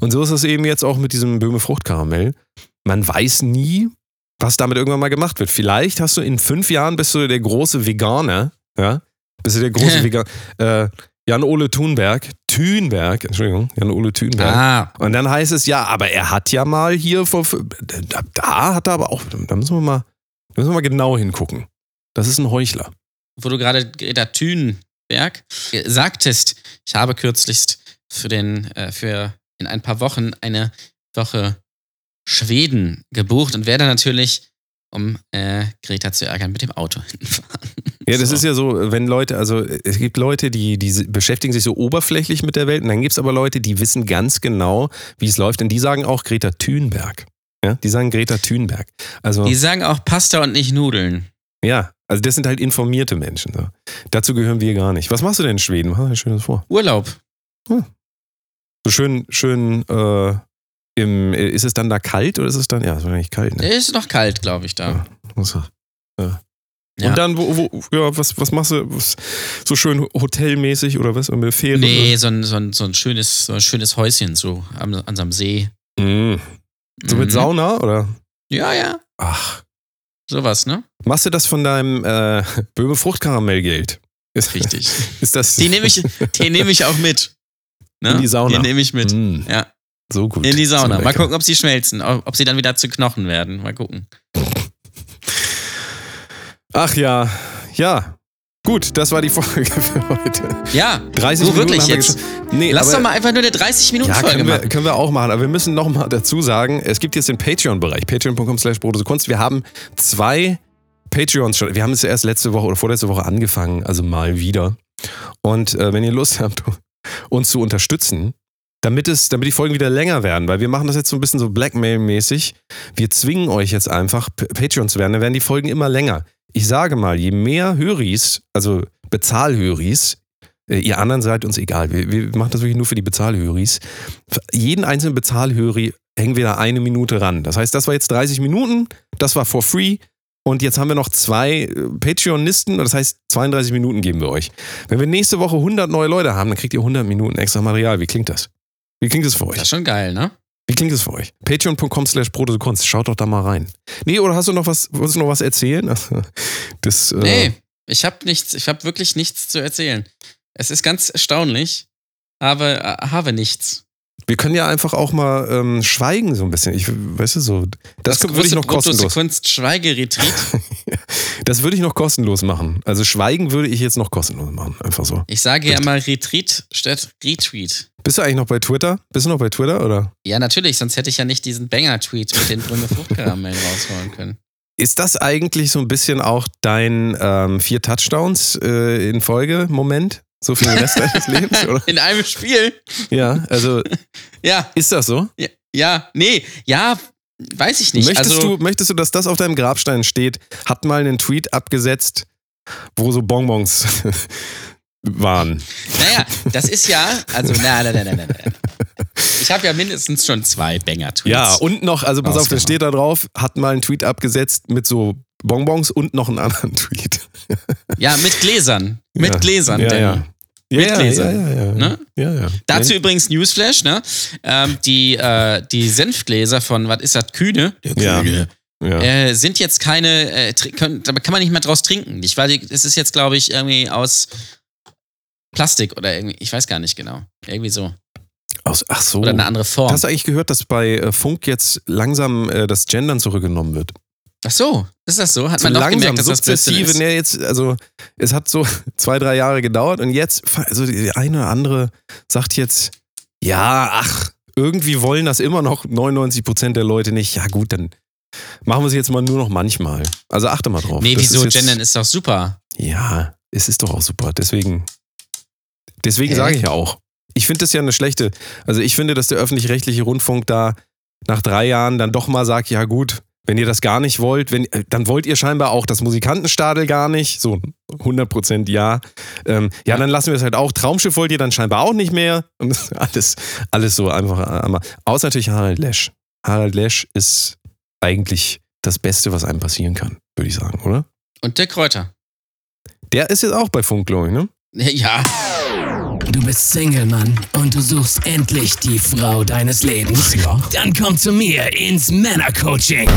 Und so ist es eben jetzt auch mit diesem Böhme Fruchtkaramell. Man weiß nie, was damit irgendwann mal gemacht wird. Vielleicht hast du in fünf Jahren bist du der große Veganer, ja? Bist du der große Veganer. Äh, Jan-Ole Thunberg, Thünberg, Entschuldigung, Jan-Ole Thünberg. Ah, Und dann heißt es, ja, aber er hat ja mal hier vor, da, da hat er aber auch, da müssen wir mal, da müssen wir mal genau hingucken. Das ist ein Heuchler. wo du gerade Greta Thunberg äh, sagtest, ich habe kürzlichst für den, äh, für in ein paar Wochen eine Woche Schweden gebucht und werde natürlich, um äh, Greta zu ärgern, mit dem Auto hinfahren. Ja, das So. ist ja so, wenn Leute, also es gibt Leute, die, die beschäftigen sich so oberflächlich mit der Welt und dann gibt es aber Leute, die wissen ganz genau, wie es läuft und die sagen auch Greta Thunberg. Ja, die sagen Greta Thunberg. Also, Die sagen auch Pasta und nicht Nudeln. ja, also das sind halt informierte Menschen. So. Dazu gehören wir gar nicht. Was machst du denn in Schweden? Mach dir Schönes vor. Urlaub. So schön, schön, äh, im, ist es dann da kalt oder ist es dann, ja, ist wahrscheinlich kalt, ne? Ist noch kalt, glaube ich, da. Also, ja. Ja. Und dann, wo, wo, ja, was, was machst du? Was, so schön hotelmäßig oder was? Mit Fähre? Nee, so ein, so, ein, so, ein schönes, so ein schönes Häuschen so am, an so einem See. Mhm. So mit Mhm. Sauna oder? Ja, ja. Ach. Sowas, ne? Machst du das von deinem äh, Böhme Fruchtkaramellgeld? Ist, Richtig. Ist das. Die nehme ich, die nehme ich auch mit. Ne? In die Sauna. Die nehme ich mit. Mm, Ja, so gut. in die Sauna. So Mal gucken, ob sie schmelzen, ob sie dann wieder zu Knochen werden. Mal gucken. Ach ja, ja. Gut, das war die Folge für heute. Ja, 30 du Minuten wirklich wir jetzt. Nee, Lass aber, doch mal einfach nur eine Ja, 30-Minuten-Folge können wir, können wir auch machen, aber wir müssen noch mal dazu sagen, es gibt jetzt den Patreon-Bereich, patreon.com slash Kunst. Wir haben zwei Patreons schon, wir haben es erst letzte Woche oder vorletzte Woche angefangen, also mal wieder. Und äh, wenn ihr Lust habt, uns zu unterstützen, damit, es, damit die Folgen wieder länger werden, weil wir machen das jetzt so ein bisschen so Blackmail-mäßig. Wir zwingen euch jetzt einfach, Patreon zu werden, dann werden die Folgen immer länger. Ich sage mal, je mehr Höris, also Bezahlhöris, äh, ihr anderen seid uns egal, wir, wir machen das wirklich nur für die Bezahlhöris. Für jeden einzelnen Bezahlhöri hängen wir da eine Minute ran. Das heißt, das war jetzt 30 Minuten, das war for free. Und jetzt haben wir noch zwei äh, Patreonisten, das heißt 32 Minuten geben wir euch. Wenn wir nächste Woche 100 neue Leute haben, dann kriegt ihr 100 Minuten extra Material. Wie klingt das? Wie klingt das für Das euch? ist schon geil, ne? Wie klingt das für euch? Patreon.com slash Kunst. Schaut doch da mal rein. Nee, oder hast du noch was, willst du noch was erzählen? Das, äh, Nee, ich habe nichts, ich habe wirklich nichts zu erzählen. Es ist ganz erstaunlich, aber äh, habe nichts. Wir können ja einfach auch mal ähm, schweigen so ein bisschen. Ich, weißt du, so. Das, würde ich noch kostenlos. Kunst Schweigeretreat. Das würde ich noch kostenlos machen. Also schweigen würde ich jetzt noch kostenlos machen. Einfach so. Ich sage ja mal Retreat statt Retweet. Bist du eigentlich noch bei Twitter? Bist du noch bei Twitter oder? Ja, natürlich, sonst hätte ich ja nicht diesen Banger-Tweet mit den Brümme Fruchtkaramellen rausholen können. Ist das eigentlich so ein bisschen auch dein ähm, vier Touchdowns äh, in Folge Moment? So für den Rest deines Lebens, oder? In einem Spiel? Ja, also Ja, ist das so? ja, ja, nee, ja, weiß ich nicht. Möchtest, also, du, möchtest du, dass das auf deinem Grabstein steht? Hat mal einen Tweet abgesetzt, wo so Bonbons waren. naja, das ist ja, also, na, na, na, na, na, na. Ich habe ja mindestens schon zwei Banger-Tweets. Ja, und noch, also pass auf, da steht da drauf, hat mal einen Tweet abgesetzt mit so Bonbons und noch einen anderen Tweet. Ja, mit Gläsern. Mit Ja. Gläsern, Ja, Danny. ja. Mit ja, Gläsern, Ja, ja, ja. ne? ja, ja. Dazu übrigens Newsflash, ne? Ähm, die, äh, die Senfgläser von, was ist das, Kühne? Ja. ja. Äh, sind jetzt keine, äh, können, kann man nicht mehr draus trinken. Ich weiß, es ist jetzt, glaube ich, irgendwie aus Plastik oder irgendwie, ich weiß gar nicht genau. Irgendwie so. Aus, ach so. Oder eine andere Form. Hast du eigentlich gehört, dass bei äh, Funk jetzt langsam äh, das Gendern zurückgenommen wird? Ach so, ist das so? Hat man doch langsam, gemerkt, dass das sukzessive. ist. Ne, jetzt, also es hat so zwei, drei Jahre gedauert und jetzt, also die eine oder andere sagt jetzt, ja, ach, irgendwie wollen das immer noch 99 Prozent der Leute nicht. Ja gut, dann machen wir es jetzt mal nur noch manchmal. Also achte mal drauf. Nee, Das wieso? ist jetzt- Gendern ist doch super. Ja, es ist doch auch super. Deswegen, deswegen sage ich ja auch. Ich finde das ja eine schlechte. Also ich finde, dass der öffentlich-rechtliche Rundfunk da nach drei Jahren dann doch mal sagt, ja gut, wenn ihr das gar nicht wollt, wenn, äh, dann wollt ihr scheinbar auch das Musikantenstadel gar nicht. So 100% ja. Ähm, ja, dann lassen wir es halt auch. Traumschiff wollt ihr dann scheinbar auch nicht mehr. Und das ist alles, alles so einfach. einmal. Außer natürlich Harald Lesch. Harald Lesch ist eigentlich das Beste, was einem passieren kann, würde ich sagen, oder? Und Dirk Kräuter. Der ist jetzt auch bei Funk, glaube ich, ne? Ja. Du bist Single, Mann, und du suchst endlich die Frau deines Lebens. Ja. Dann komm zu mir ins Männercoaching.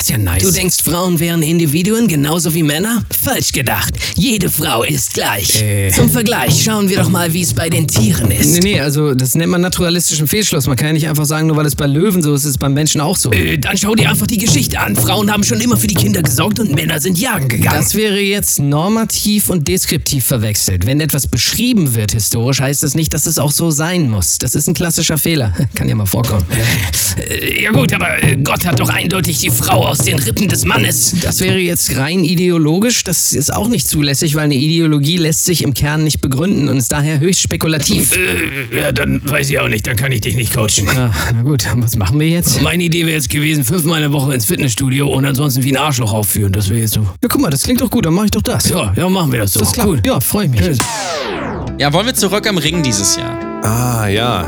Das ist ja nice. Du denkst, Frauen wären Individuen genauso wie Männer? Falsch gedacht. Jede Frau ist gleich. Äh. Zum Vergleich schauen wir doch mal, wie es bei den Tieren ist. Nee, nee, also das nennt man naturalistischen Fehlschluss. Man kann ja nicht einfach sagen, nur weil es bei Löwen so ist, ist es beim Menschen auch so. Äh, dann schau dir einfach die Geschichte an. Frauen haben schon immer für die Kinder gesorgt und Männer sind jagen gegangen. Das wäre jetzt normativ und deskriptiv verwechselt. Wenn etwas beschrieben wird historisch, heißt das nicht, dass es auch so sein muss. Das ist ein klassischer Fehler. Kann ja mal vorkommen. Äh, ja gut, aber äh, Gott hat doch eindeutig die Frau aus den Rippen des Mannes. Das wäre jetzt rein ideologisch. Das ist auch nicht zulässig, weil eine Ideologie lässt sich im Kern nicht begründen und ist daher höchst spekulativ. Äh, ja, dann weiß ich auch nicht, dann kann ich dich nicht coachen. Ah, na gut, was machen wir jetzt? Meine Idee wäre jetzt gewesen, fünfmal in der Woche ins Fitnessstudio und ansonsten wie ein Arschloch aufführen. Das wäre jetzt so. Ja, guck mal, das klingt doch gut, dann mache ich doch das. Ja, ja, machen wir das so. das ist klar. Cool. Ja, freue ich mich. Ja, wollen wir zurück am Ring dieses Jahr? Ah, ja.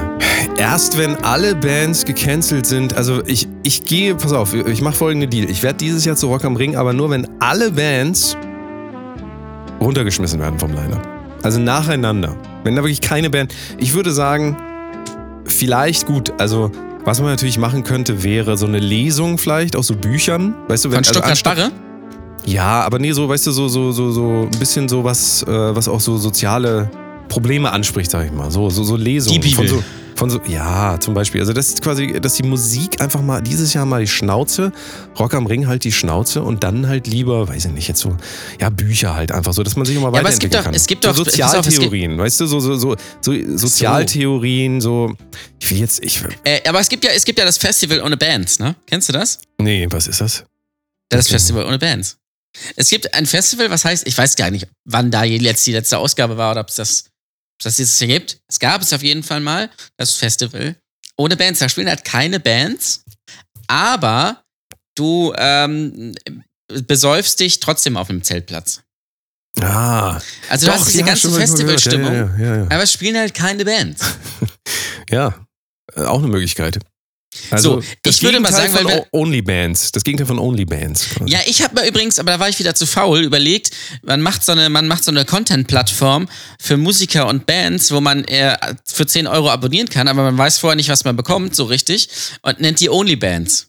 Erst wenn alle Bands gecancelt sind, also ich, ich gehe, pass auf, ich mache folgende Deal. Ich werde dieses Jahr zu Rock am Ring, aber nur wenn alle Bands runtergeschmissen werden vom Line-Up. Also nacheinander. Wenn da wirklich keine Band. Ich würde sagen, vielleicht gut, also. Was man natürlich machen könnte, wäre so eine Lesung vielleicht aus so Büchern. Weißt du, wenn Von Stuttgart anstatt- Barre? Ja, aber nee, so, weißt du, so, so, so, so ein bisschen so was, äh, was auch so soziale Probleme anspricht, sag ich mal. So, so, so Lesungen. Die Von Bibel. so, von so, ja, zum Beispiel. Also das ist quasi, dass die Musik einfach mal dieses Jahr mal die Schnauze, Rock am Ring halt die Schnauze und dann halt lieber, weiß ich nicht, jetzt so, ja, Bücher halt einfach so, dass man sich immer Ja, aber es gibt doch- kann. es gibt so doch- gibt- Sozialtheorien, weißt du, so, so, so, so Sozialtheorien, so, ich will jetzt, ich, Äh, aber es gibt ja, es gibt ja das Festival ohne Bands, ne? Kennst du das? nee, was ist das? Das Okay. Festival ohne Bands. Es gibt ein Festival, was heißt, ich weiß gar nicht, wann da letzte, die letzte Ausgabe war oder ob es das, ob es dieses Jahr gibt. Es gab es auf jeden Fall mal, das Festival ohne Bands. Da spielen halt keine Bands, aber du ähm, besäufst dich trotzdem auf dem Zeltplatz. Ah, Also du hast diese ja, ganze. Festivalstimmung, Ja, ja, ja, ja. aber es spielen halt keine Bands. Ja, äh, auch eine Möglichkeit. So, das ich würde mal sagen, weil von O- Only Bands. Das Gegenteil von Only Bands. Ja, ich habe mir übrigens, aber da war ich wieder zu faul, überlegt, man macht so eine, man macht so eine Content-Plattform für Musiker und Bands, wo man äh, für 10 Euro abonnieren kann, aber man weiß vorher nicht, was man bekommt, so richtig, und nennt die Only Bands.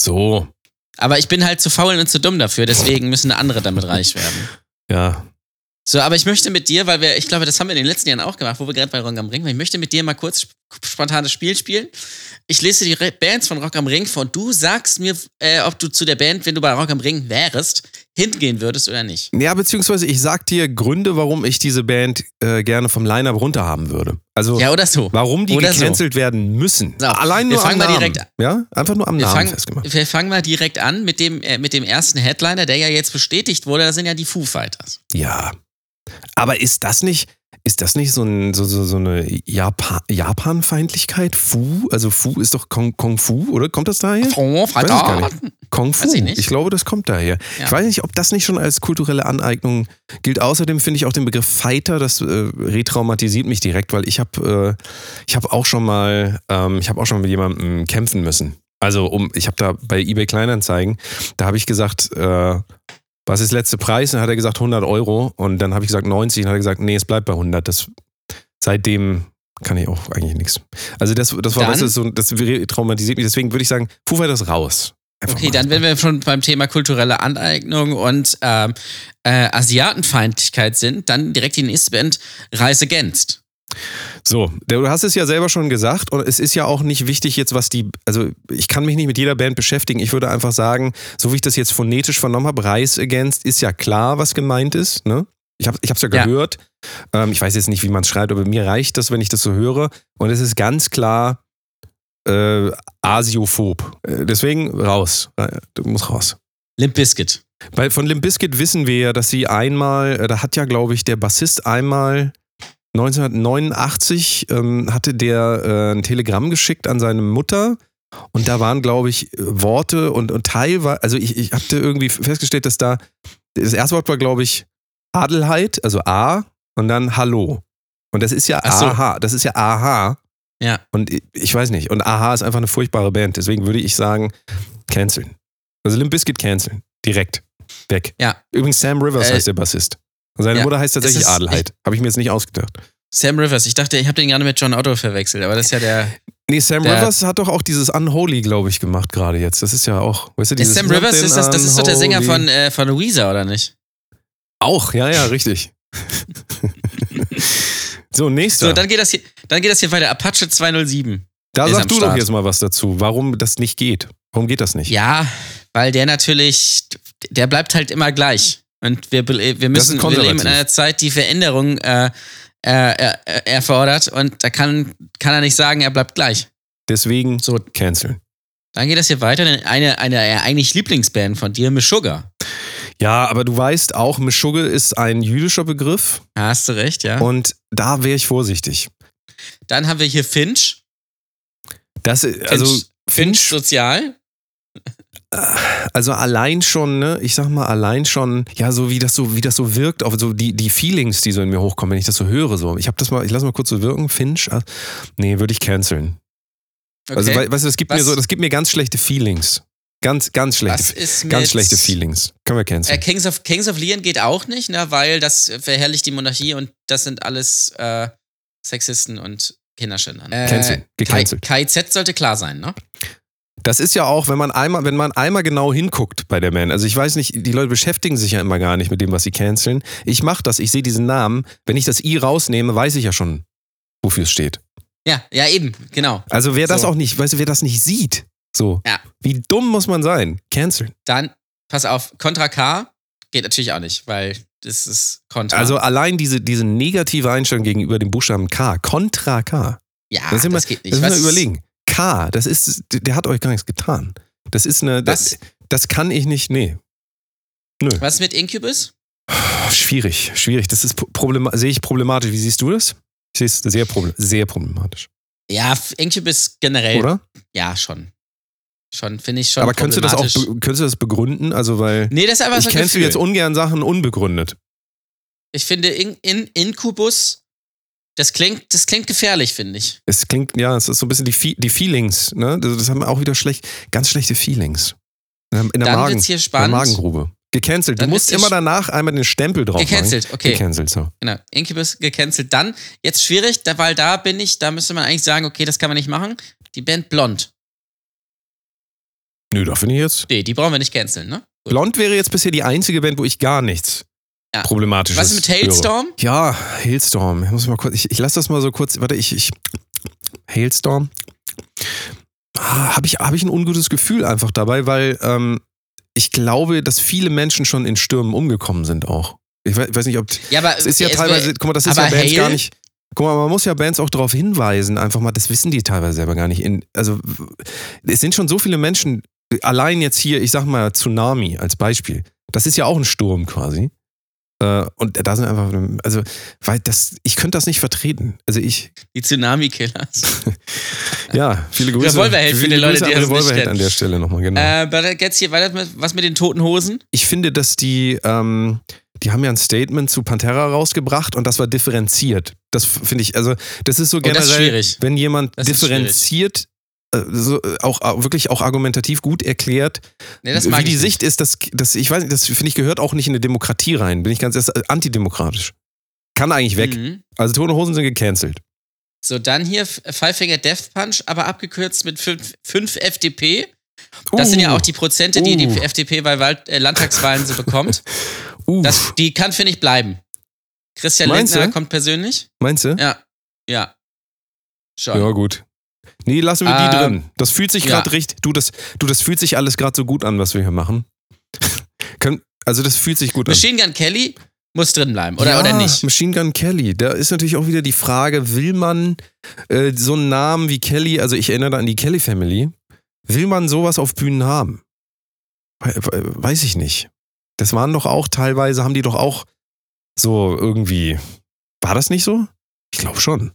So, Aber ich bin halt zu faul und zu dumm dafür, deswegen müssen andere damit reich werden. ja. So, aber ich möchte mit dir, weil wir, ich glaube, das haben wir in den letzten Jahren auch gemacht, wo wir gerade bei Rock am Ring waren, ich möchte mit dir mal kurz sp- spontanes Spiel spielen. Ich lese die Re- Bands von Rock am Ring vor und du sagst mir, äh, ob du zu der Band, wenn du bei Rock am Ring wärst, hingehen würdest oder nicht. Ja, beziehungsweise ich sag dir Gründe, warum ich diese Band äh, gerne vom Line-Up runter haben würde. Also, Ja, oder so. warum die oder so. gecancelt werden müssen. So, Allein wir nur fangen am mal Namen. direkt Ja, einfach nur am Wir Namen fangen, festgemacht. wir fangen mal direkt an mit dem, äh, mit dem ersten Headliner, der ja jetzt bestätigt wurde. Das sind ja die Foo Fighters. Ja. Aber ist das nicht, ist das nicht so, ein, so, so, so eine Japan, Japan-Feindlichkeit? Fu? Also Fu ist doch Kung, Kung Fu, oder? Kommt das daher? Foo Weiß ich gar nicht. Kung Fu. Weiß ich nicht. glaube, das kommt daher. Ja. Ich weiß nicht, ob das nicht schon als kulturelle Aneignung gilt. Außerdem finde ich auch den Begriff Fighter, das äh, retraumatisiert mich direkt, weil ich habe äh, ich habe auch schon mal ähm, ich habe auch schon mit jemandem kämpfen müssen. Also um ich habe da bei eBay Kleinanzeigen, da habe ich gesagt, äh, was ist letzte Preis? Und dann hat er gesagt 100 Euro und dann habe ich gesagt 90 und dann hat er gesagt, nee, es bleibt bei 100. Das seitdem kann ich auch eigentlich nichts. Also das, das war Dann? was, das, so, das traumatisiert mich. Deswegen würde ich sagen, Foo Fighters raus. Einfach Okay, dann wären wir schon beim Thema kulturelle Aneignung und ähm, äh, Asiatenfeindlichkeit sind, dann direkt die nächste Band, Rise Against. So, du hast es ja selber schon gesagt und es ist ja auch nicht wichtig jetzt, was die, also ich kann mich nicht mit jeder Band beschäftigen. Ich würde einfach sagen, so wie ich das jetzt phonetisch vernommen habe, Rise Against ist ja klar, was gemeint ist, ne? Ich habe es ja Ja. gehört. Ähm, ich weiß jetzt nicht, wie man es schreibt, aber mir reicht das, wenn ich das so höre. Und es ist ganz klar äh, asiophob. Äh, deswegen raus. Äh, Du musst raus. Limp Bizkit. Weil von Limp Bizkit wissen wir ja, dass sie einmal, äh, da hat ja, glaube ich, der Bassist einmal 1989 ähm, hatte der äh, ein Telegramm geschickt an seine Mutter und da waren, glaube ich, Worte und, und teilweise, also ich, ich hatte irgendwie festgestellt, dass da, das erste Wort war, glaube ich, Adelheid, also A und dann Hallo. Und das ist ja so. Aha, das ist ja Aha. Ja. Und ich, ich weiß nicht. Und Aha ist einfach eine furchtbare Band, deswegen würde ich sagen, canceln. Also Limp Bizkit canceln. Direkt. Weg. Ja. Übrigens, Sam Rivers Äh, heißt der Bassist. Seine ja, Mutter heißt tatsächlich ist Adelheid. Habe ich mir jetzt nicht ausgedacht. Sam Rivers. Ich dachte, ich habe den gerade mit John Otto verwechselt, aber das ist ja der. Nee, Sam Der- Rivers hat doch auch dieses Unholy, glaube ich, gemacht gerade jetzt. Das ist ja auch, weißt du, dieses Sam Rivers, ist das, das ist doch der Sänger von, äh, von Weezer, oder nicht? Auch, ja, ja, richtig. so, nächster. So, dann geht das hier, dann geht das hier weiter. Apache 207. da sag du doch Start. jetzt mal was dazu, warum das nicht geht. Warum geht das nicht? Ja, weil der natürlich, der bleibt halt immer gleich. Und wir, be- wir müssen, wir leben in einer Zeit, die Veränderung äh, äh, äh, erfordert und da kann, kann er nicht sagen, er bleibt gleich. Deswegen So. canceln. Dann geht das hier weiter. Eine, eine äh, eigentlich Lieblingsband von dir, Sugar. Ja, aber du weißt auch, Mischugge ist ein jüdischer Begriff Hast du recht, ja. und da wäre ich vorsichtig. Dann haben wir hier Finch. Das, also, Finch, Finch Sozial. Also allein schon, ne, ich sag mal, allein schon, ja, so wie das so, wie das so wirkt, auch so die, die Feelings, die so in mir hochkommen, wenn ich das so höre, so. Ich habe das mal, ich lass mal kurz so wirken, Finch. ah, Nee, würde ich canceln. Okay. Also, wei- weißt du, das gibt mir Was- so, das gibt mir ganz schlechte Feelings. Ganz, ganz schlechte, ganz schlechte Feelings. Können wir Äh, canceln. Kings, of, Kings of Leon geht auch nicht, ne, weil das verherrlicht die Monarchie und das sind alles äh, Sexisten und Kinderschänder. ne? Cancel. Äh, Gecancelt. K- KZ sollte klar sein, ne? Das ist ja auch, wenn man einmal, wenn man einmal genau hinguckt bei der Band. Also ich weiß nicht, die Leute beschäftigen sich ja immer gar nicht mit dem, was sie canceln. Ich mache das, ich sehe diesen Namen. Wenn ich das I rausnehme, weiß ich ja schon, wofür es steht. Ja, ja, eben, genau. Also wer das So. auch nicht, weißt du, wer das nicht sieht, so, Ja. wie dumm muss man sein? Canceln. Dann, pass auf, Contra K geht natürlich auch nicht, weil das ist Contra. Also allein diese, diese negative Einstellung gegenüber dem Buchstaben K, Contra K, ja, das das geht nicht. das müssen wir überlegen. K, das ist, der hat euch gar nichts getan. Das ist eine, das, das kann ich nicht, nee. Nö. was mit Incubus? Schwierig, schwierig. Das ist problema sehe ich problematisch. Wie siehst du das? Ich sehe es sehr, problem sehr problematisch. Ja, Incubus generell. Oder? Ja, schon. Schon, finde ich schon. Aber könntest du das auch könntest du das begründen? Also, weil Nee, das ist einfach ich so ein kennst du jetzt ungern Sachen unbegründet. Ich finde in, in, Incubus, das klingt, das klingt gefährlich, finde ich. Es klingt, ja, es ist so ein bisschen die, die Feelings, ne? Das, haben auch wieder schlecht, ganz schlechte Feelings. In der, Dann Magen, wird's hier in der spannend. Magengrube. Gecancelt. Du Dann musst wird's hier immer danach einmal den Stempel drauf Gecancelt, machen. okay. Gecancelt, so. Genau. Incubus gecancelt. Dann, jetzt schwierig, weil da bin ich, da müsste man eigentlich sagen, okay, das kann man nicht machen. Die Band Blond. Nö, da finde ich jetzt. Nee, die brauchen wir nicht canceln, ne? Gut. Blond wäre jetzt bisher die einzige Band, wo ich gar nichts Ja. Problematisches Was ist mit höre. Hailstorm? Ja, Hailstorm. Ich muss mal kurz, ich, ich lasse das mal so kurz, warte, ich, ich Hailstorm. Ah, Habe ich, hab ich ein ungutes Gefühl einfach dabei, weil ähm, ich glaube, dass viele Menschen schon in Stürmen umgekommen sind auch. Ich weiß, nicht, ob. Ja, aber Es ist ja es teilweise, guck mal, das ist ja Bands Hail? gar nicht. Guck mal, man muss ja Bands auch darauf hinweisen, einfach mal, das wissen die teilweise selber gar nicht. In, also, es sind schon so viele Menschen, allein jetzt hier, ich sag mal, Tsunami als Beispiel. Das ist ja auch ein Sturm quasi. Äh, Und da sind einfach, also, weil das, ich könnte das nicht vertreten. Also ich, die Tsunami-Killers. ja, viele Grüße. Revolverheld für die Leute, Grüße die das nicht Revolverheld kennen. an der Stelle nochmal, genau. äh, geht's hier weiter mit, was mit den toten Hosen? ich finde, dass die, ähm, die haben ja ein Statement zu Pantera rausgebracht und das war differenziert. Das finde ich, also das ist so Oh, das generell, ist schwierig. wenn jemand Das ist differenziert, so, äh, auch äh, wirklich auch argumentativ gut erklärt, Nee, wie die ich Sicht ist, das, das, ich weiß nicht, das finde ich gehört auch nicht in eine Demokratie rein. Bin ich ganz, ist antidemokratisch. Kann eigentlich weg. nicht. Mhm. Also Tote Hosen sind gecancelt. So, dann hier Five Finger Death Punch, aber abgekürzt mit 5 FDP. Das sind ja Uh, auch die Prozente, die die Uh. FDP bei Wald, äh, Landtagswahlen so bekommt. uh, Das, die kann, finde ich, bleiben. Christian Meinst Lindner du? kommt persönlich. meinst du? Ja. Ja. Schon. Ja, gut. Nee, lassen wir die Ähm, drin. Das fühlt sich ja. gerade richtig. Du, das, du, das fühlt sich alles gerade so gut an, was wir hier machen. Also, das fühlt sich gut an. Machine Gun Kelly, muss drin bleiben, oder, ja, oder nicht? Machine Gun Kelly. Da ist natürlich auch wieder die Frage, will man äh, so einen Namen wie Kelly, also ich erinnere an die Kelly Family, will man sowas auf Bühnen haben? We- we- Weiß ich nicht. Das waren doch auch teilweise, haben die doch auch so irgendwie. War das nicht so? Ich glaube schon.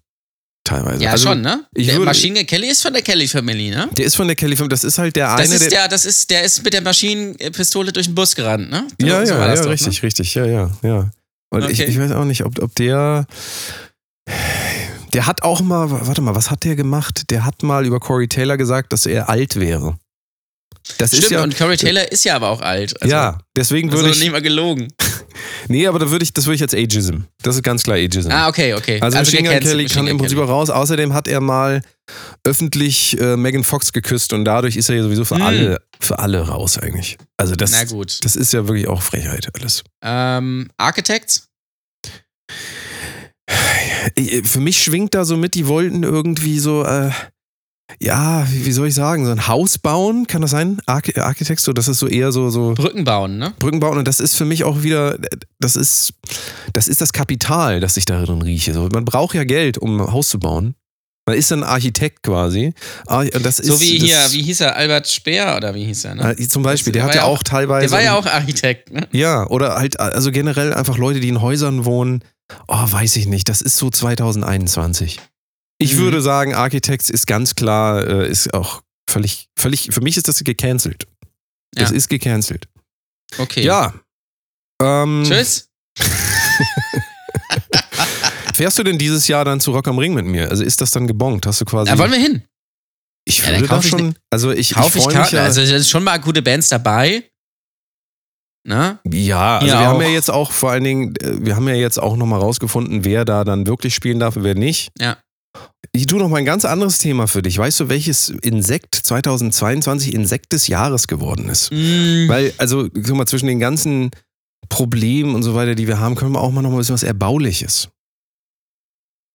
Teilweise. Ja, Also, schon, ne? ich Der würde- Machine Kelly ist von der Kelly Family, ne? Der ist von der Kelly Family, das ist halt der Das eine, ist der. der, das ist, der ist mit der Maschinenpistole durch den Bus gerannt, ne? ja, So ja, ja, das doch, ne? richtig, richtig, ja, ja, ja. Und ich, Okay. ich weiß auch nicht, ob, ob der. Der hat auch mal, warte mal, was hat der gemacht? Der hat mal über Corey Taylor gesagt, dass er alt wäre. Das Stimmt, ist ja. und Corey Taylor ist ja aber auch alt. Also, ja, deswegen Also würde ich. nicht mal gelogen. Nee, aber da würde ich, das würde ich als Ageism. Das ist ganz klar Ageism. Ah, okay, okay. Also, Machine Gun Kelly kann im Prinzip auch raus. Außerdem hat er mal öffentlich äh, Megan Fox geküsst und dadurch ist er ja sowieso für Hm. alle, für alle raus eigentlich. Also das, Na gut. das ist ja wirklich auch Frechheit alles. Ähm, Architects? Für mich schwingt da so mit, die wollten irgendwie so, äh, ja, wie, soll ich sagen, so ein Haus bauen, kann das sein? Arch Architects, so, das ist so eher so, so Brücken bauen, ne? Brücken bauen und das ist für mich auch wieder, das ist, das ist das Kapital, das ich darin rieche. So, man braucht ja Geld, um ein Haus zu bauen. Man ist ein Architekt quasi. Ah, Das So ist, wie hier, wie hieß er? Albert Speer oder wie hieß er, ne? äh, Zum Beispiel, der, Der hat ja auch teilweise. Der war ja auch Architekt, ne? Ja, oder halt, also generell einfach Leute, die in Häusern wohnen. Oh, weiß ich nicht, das ist so 2021. Ich Mhm. würde sagen, Architects ist ganz klar, äh, ist auch völlig, völlig, für mich ist das gecancelt. Das Ja. ist gecancelt. Okay. Ja. Ähm, Tschüss. Fährst du denn dieses Jahr dann zu Rock am Ring mit mir? Also ist das dann gebongt? Hast du quasi. Da wollen wir hin. ich Ja, würde da kauf ich schon. Also ich, ich Kaufe ich mich Karten. ja. Also, es sind schon mal gute Bands dabei. Ne? ja, also Ihr wir haben auch. ja jetzt auch vor allen Dingen, äh, wir haben ja jetzt auch nochmal rausgefunden, wer da dann wirklich spielen darf und wer nicht. Ja. Ich tue noch mal ein ganz anderes Thema für dich. Weißt du, welches Insekt 2022 Insekt des Jahres geworden ist? Mm, Weil, also, guck mal, zwischen den ganzen Problemen und so weiter, die wir haben, können wir auch mal noch mal ein bisschen was Erbauliches.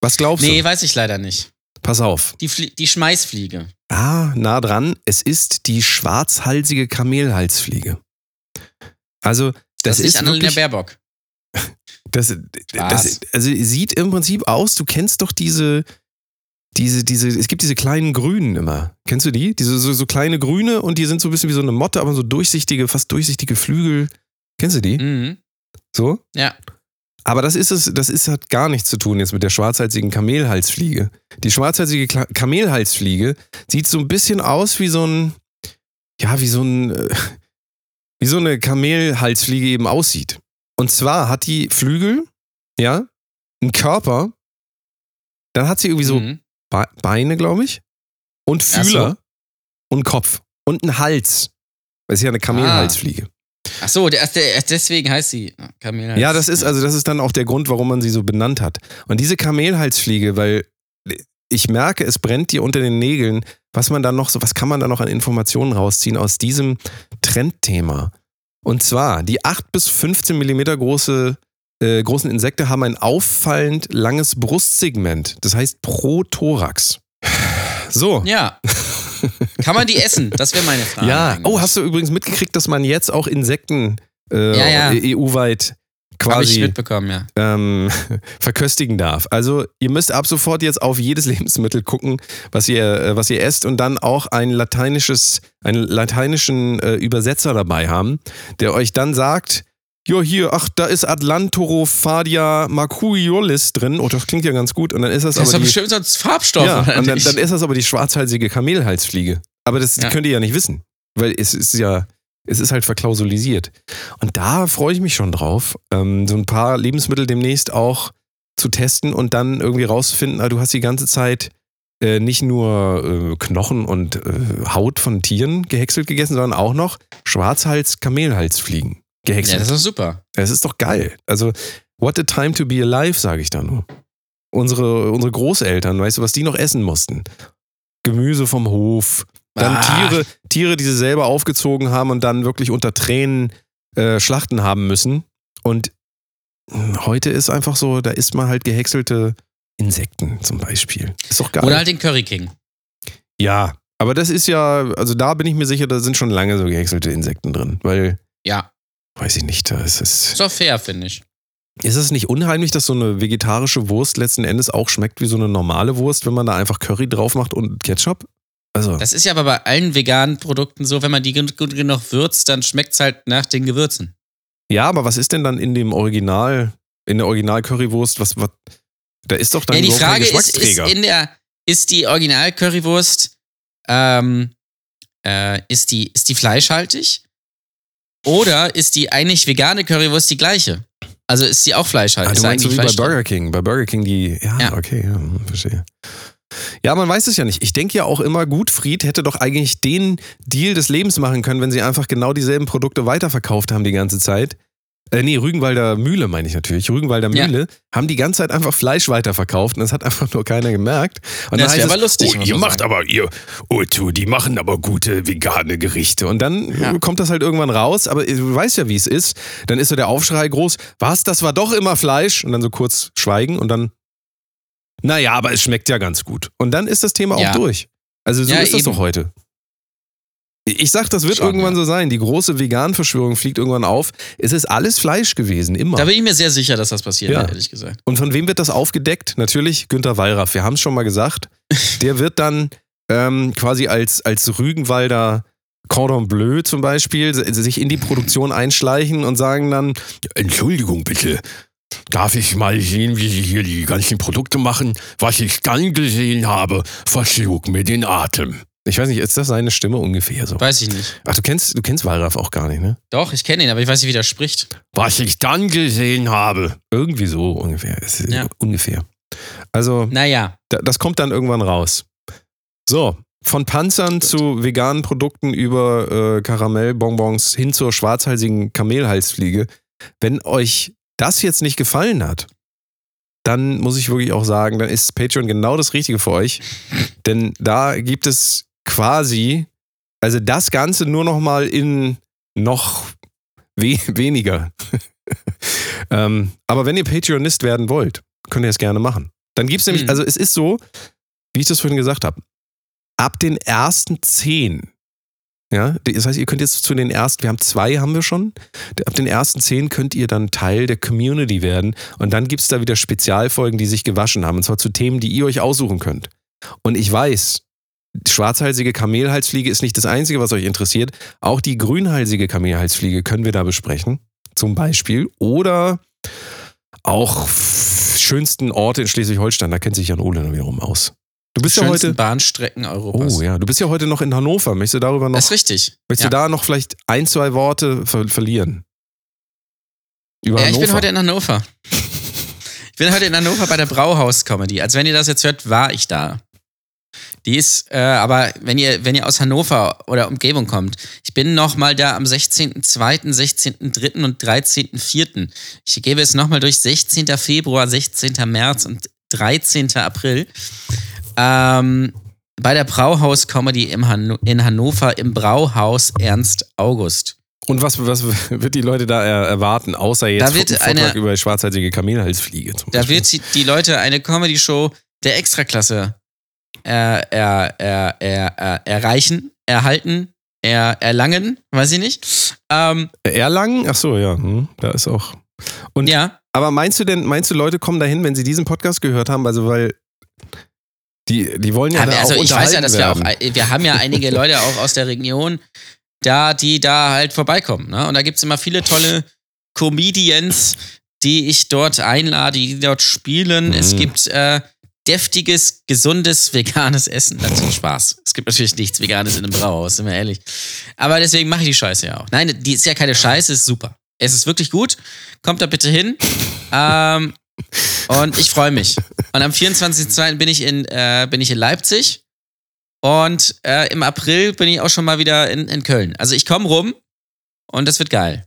Was glaubst nee, du? weiß ich leider nicht. Pass auf. Die, Flie die Schmeißfliege. Ah, nah dran. Es ist die schwarzhalsige Kamelhalsfliege. Also, das, Das, ist ist Annalena Baerbock. das, das, also sieht im Prinzip aus, du kennst doch diese, diese, diese, es gibt diese kleinen Grünen immer. Kennst du die? Diese so, so kleine Grüne und die sind so ein bisschen wie so eine Motte, aber so durchsichtige, fast durchsichtige Flügel. Kennst du die? Mhm. So? Ja. Aber das ist es, das ist, hat gar nichts zu tun jetzt mit der schwarzhalsigen Kamelhalsfliege. Die schwarzhalsige Kla Kamelhalsfliege sieht so ein bisschen aus wie so ein, ja, wie so ein, äh, wie so eine Kamelhalsfliege eben aussieht. Und zwar hat die Flügel, ja, einen Körper, dann hat sie irgendwie so Mhm. Be Beine, glaube ich, und Ach so. Fühler und Kopf und einen Hals. Das ist ja eine Kamelhalsfliege. Ach so, der, der, deswegen heißt sie Kamelhals. Ja, das ist also das ist dann auch der Grund, warum man sie so benannt hat. Und diese Kamelhalsfliege, weil ich merke, es brennt dir unter den Nägeln, was man dann noch so, was kann man da noch an Informationen rausziehen aus diesem Trendthema? Und zwar die 8 bis 15 Millimeter große äh, großen Insekten haben ein auffallend langes Brustsegment, das heißt Prothorax. So. Ja. Kann man die essen? Das wäre meine Frage. Ja, eigentlich. oh, hast du übrigens mitgekriegt, dass man jetzt auch Insekten äh, Ja, ja. EU-weit Habe ich quasi mitbekommen, ja. ähm, verköstigen darf. Also ihr müsst ab sofort jetzt auf jedes Lebensmittel gucken, was ihr, äh, was ihr esst und dann auch ein lateinisches, einen lateinischen äh, Übersetzer dabei haben, der euch dann sagt, ja hier, ach, da ist Atlantorophadia macuiolis drin. Oh, das klingt ja ganz gut. Und dann ist das, Das ist aber doch die, bestimmt sonst Farbstoff. ja, und dann, dann ist das aber die schwarzhalsige Kamelhalsfliege. Aber das Ja. könnt ihr ja nicht wissen, weil es ist ja, es ist halt verklausulisiert. Und da freue ich mich schon drauf, ähm, so ein paar Lebensmittel demnächst auch zu testen und dann irgendwie rauszufinden, ah, du hast die ganze Zeit äh, nicht nur äh, Knochen und äh, Haut von Tieren gehäckselt gegessen, sondern auch noch Schwarzhals-Kamelhalsfliegen ja, gehäckselt. das ist doch super. Es ist doch geil. Also, what a time to be alive, sage ich da nur. Unsere, unsere Großeltern, weißt du, was die noch essen mussten? Gemüse vom Hof, dann Ah. Tiere, Tiere, die sie selber aufgezogen haben und dann wirklich unter Tränen äh, schlachten haben müssen. Und heute ist einfach so, da isst man halt gehäckselte Insekten zum Beispiel. Ist doch geil. Oder halt den Curry King. ja, aber das ist ja, also da bin ich mir sicher, da sind schon lange so gehäckselte Insekten drin, weil, Ja, weiß ich nicht, da ist es. ist doch fair, finde ich. Ist es nicht unheimlich, dass so eine vegetarische Wurst letzten Endes auch schmeckt wie so eine normale Wurst, wenn man da einfach Curry drauf macht und Ketchup? Also, Das ist ja aber bei allen veganen Produkten so, wenn man die gut genug würzt, dann schmeckt es halt nach den Gewürzen. ja, aber was ist denn dann in dem Original, in der Original-Currywurst, was, was, da ist doch dann Ja, die Frage ist, ist in der, ist die Original-Currywurst, ähm, äh, ist die, ist die fleischhaltig? Oder ist die eigentlich vegane Currywurst die gleiche? Also ist die auch fleischhaltig? Ah, du Ist meinst so wie bei Fleisch drin? Burger King. Bei Burger King die, ja, Ja. okay, ja, verstehe. Ja, man weiß es ja nicht. Ich denke ja auch immer, Gutfried hätte doch eigentlich den Deal des Lebens machen können, wenn sie einfach genau dieselben Produkte weiterverkauft haben die ganze Zeit. Äh, nee, Rügenwalder Mühle meine ich natürlich. Rügenwalder Ja. Mühle haben die ganze Zeit einfach Fleisch weiterverkauft und das hat einfach nur keiner gemerkt. Und Das heißt aber es, lustig, Oh, ihr macht sagen. aber, ihr, Otu, die machen aber gute vegane Gerichte. Und dann Ja. kommt das halt irgendwann raus, aber du weißt ja, wie es ist. Dann ist so der Aufschrei groß, was, das war doch immer Fleisch? Und dann so kurz schweigen und dann, naja, aber es schmeckt ja ganz gut. Und dann ist das Thema Ja. auch durch. Also so Ja, ist das eben. doch heute. Ich sag, das wird Schon, irgendwann ja. so sein. Die große Vegan-Verschwörung fliegt irgendwann auf. Es ist alles Fleisch gewesen, immer. Da bin ich mir sehr sicher, dass das passiert, Ja. ehrlich gesagt. Und von wem wird das aufgedeckt? Natürlich Günter Wallraff. Wir haben es schon mal gesagt. Der wird dann ähm, quasi als, als Rügenwalder Cordon Bleu zum Beispiel sich in die Produktion einschleichen und sagen dann, Entschuldigung bitte, darf ich mal sehen, wie Sie hier die ganzen Produkte machen? Was ich dann gesehen habe, verschlug mir den Atem. Ich weiß nicht, ist das seine Stimme ungefähr so? Weiß ich nicht. Ach, du kennst, du kennst Wallraff auch gar nicht, ne? Doch, ich kenne ihn, aber ich weiß nicht, wie der spricht. Was ich dann gesehen habe. Irgendwie so ungefähr. Ja. Ungefähr. Also, Naja, da- das kommt dann irgendwann raus. So, von Panzern zu veganen Produkten über äh, Karamellbonbons hin zur schwarzhalsigen Kamelhalsfliege. Wenn euch das jetzt nicht gefallen hat, dann muss ich wirklich auch sagen, dann ist Patreon genau das Richtige für euch. Denn da gibt es quasi, also das Ganze nur noch mal in noch we weniger. ähm, aber wenn ihr Patreonist werden wollt, könnt ihr es gerne machen. Dann gibt es nämlich, Mhm. also es ist so, wie ich das vorhin gesagt habe, ab den ersten zehn, ja, das heißt, ihr könnt jetzt zu den ersten, wir haben zwei, haben wir schon, ab den ersten zehn könnt ihr dann Teil der Community werden und dann gibt es da wieder Spezialfolgen, die sich gewaschen haben und zwar zu Themen, die ihr euch aussuchen könnt. Und ich weiß, schwarzhalsige Kamelhalsfliege ist nicht das Einzige, was euch interessiert. Auch die grünhalsige Kamelhalsfliege können wir da besprechen, zum Beispiel. Oder auch schönsten Orte in Schleswig-Holstein, da kennt sich Jan Ole dann wiederum aus. Du bist ja heute. Bahnstrecken Europas. Oh ja, du bist ja heute noch in Hannover. Möchtest du darüber noch, Das ist richtig. möchtest ja. du da noch vielleicht ein, zwei Worte ver verlieren? Über Ja, ich Hannover. bin heute in Hannover. Ich bin heute in Hannover bei der Brauhaus-Comedy. Also wenn ihr das jetzt hört, war ich da. Die ist, äh, aber wenn ihr, wenn ihr aus Hannover oder Umgebung kommt, ich bin noch mal da am 16.02., 16.03. und 13.04. Ich gebe es noch mal durch 16. Februar, 16. März und 13. April. Ähm, bei der Brauhaus-Comedy im Han in Hannover im Brauhaus Ernst August. Und was, was wird die Leute da er erwarten, außer jetzt Da wird einen Vortrag eine- über schwarzhalsige Kamelhalsfliege Da Beispiel? wird die- Leute eine Comedy-Show der Extraklasse er, er, er, er, erreichen, erhalten, er, erlangen, weiß ich nicht. Ähm, Erlangen? Ach so, ja, hm, da ist auch. Und ja, Aber meinst du denn, meinst du, Leute kommen dahin, wenn sie diesen Podcast gehört haben? Also, weil die, die wollen ja aber da also auch ich weiß ja, dass wir auch, werden. wir haben ja einige Leute auch aus der Region, da, die da halt vorbeikommen. Ne? Und da gibt es immer viele tolle Comedians, die ich dort einlade, die dort spielen. Es Mhm. gibt äh, deftiges, gesundes, veganes Essen. Dazu Spaß. Es gibt natürlich nichts Veganes in einem Brauhaus, sind wir ehrlich. Aber deswegen mache ich die Scheiße ja auch. Nein, die ist ja keine Scheiße, ist super. Es ist wirklich gut. Kommt da bitte hin. Ähm, und ich freue mich. Und am 24.02. bin ich in, äh, bin ich in Leipzig. Und äh, im April bin ich auch schon mal wieder in, in Köln. Also ich komme rum und das wird geil.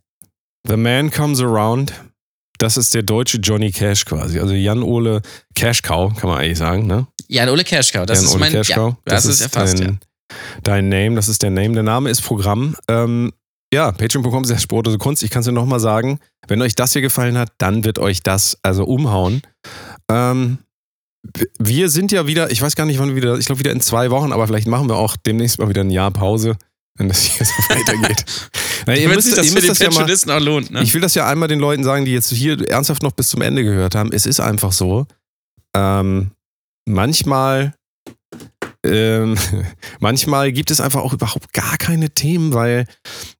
The Man Comes Around. Das ist der deutsche Johnny Cash quasi. Also Jan Ole Cash Cow, kann man eigentlich sagen, ne? Jan Ole Cashcow, das Jan ist mein. Cash Ja, Cow. das, ist erfasst, ja. dein, dein Name, das ist der Name. Der Name ist Programm. Ähm, ja, patreon.com ist Sportlose Kunst. Ich kann es dir nochmal sagen. Wenn euch das hier gefallen hat, dann wird euch das also umhauen. Ähm, wir sind ja wieder, ich weiß gar nicht, wann wir wieder, ich glaube wieder in zwei Wochen, aber vielleicht machen wir auch demnächst mal wieder ein Jahr Pause, wenn das hier so weitergeht. Na, ihr müsst, sich das ihr für die das ja mal, Pensionisten auch lohnt, ne? Ich will das ja einmal den Leuten sagen, die jetzt hier ernsthaft noch bis zum Ende gehört haben. Es ist einfach so. Ähm, manchmal, ähm, manchmal gibt es einfach auch überhaupt gar keine Themen, weil,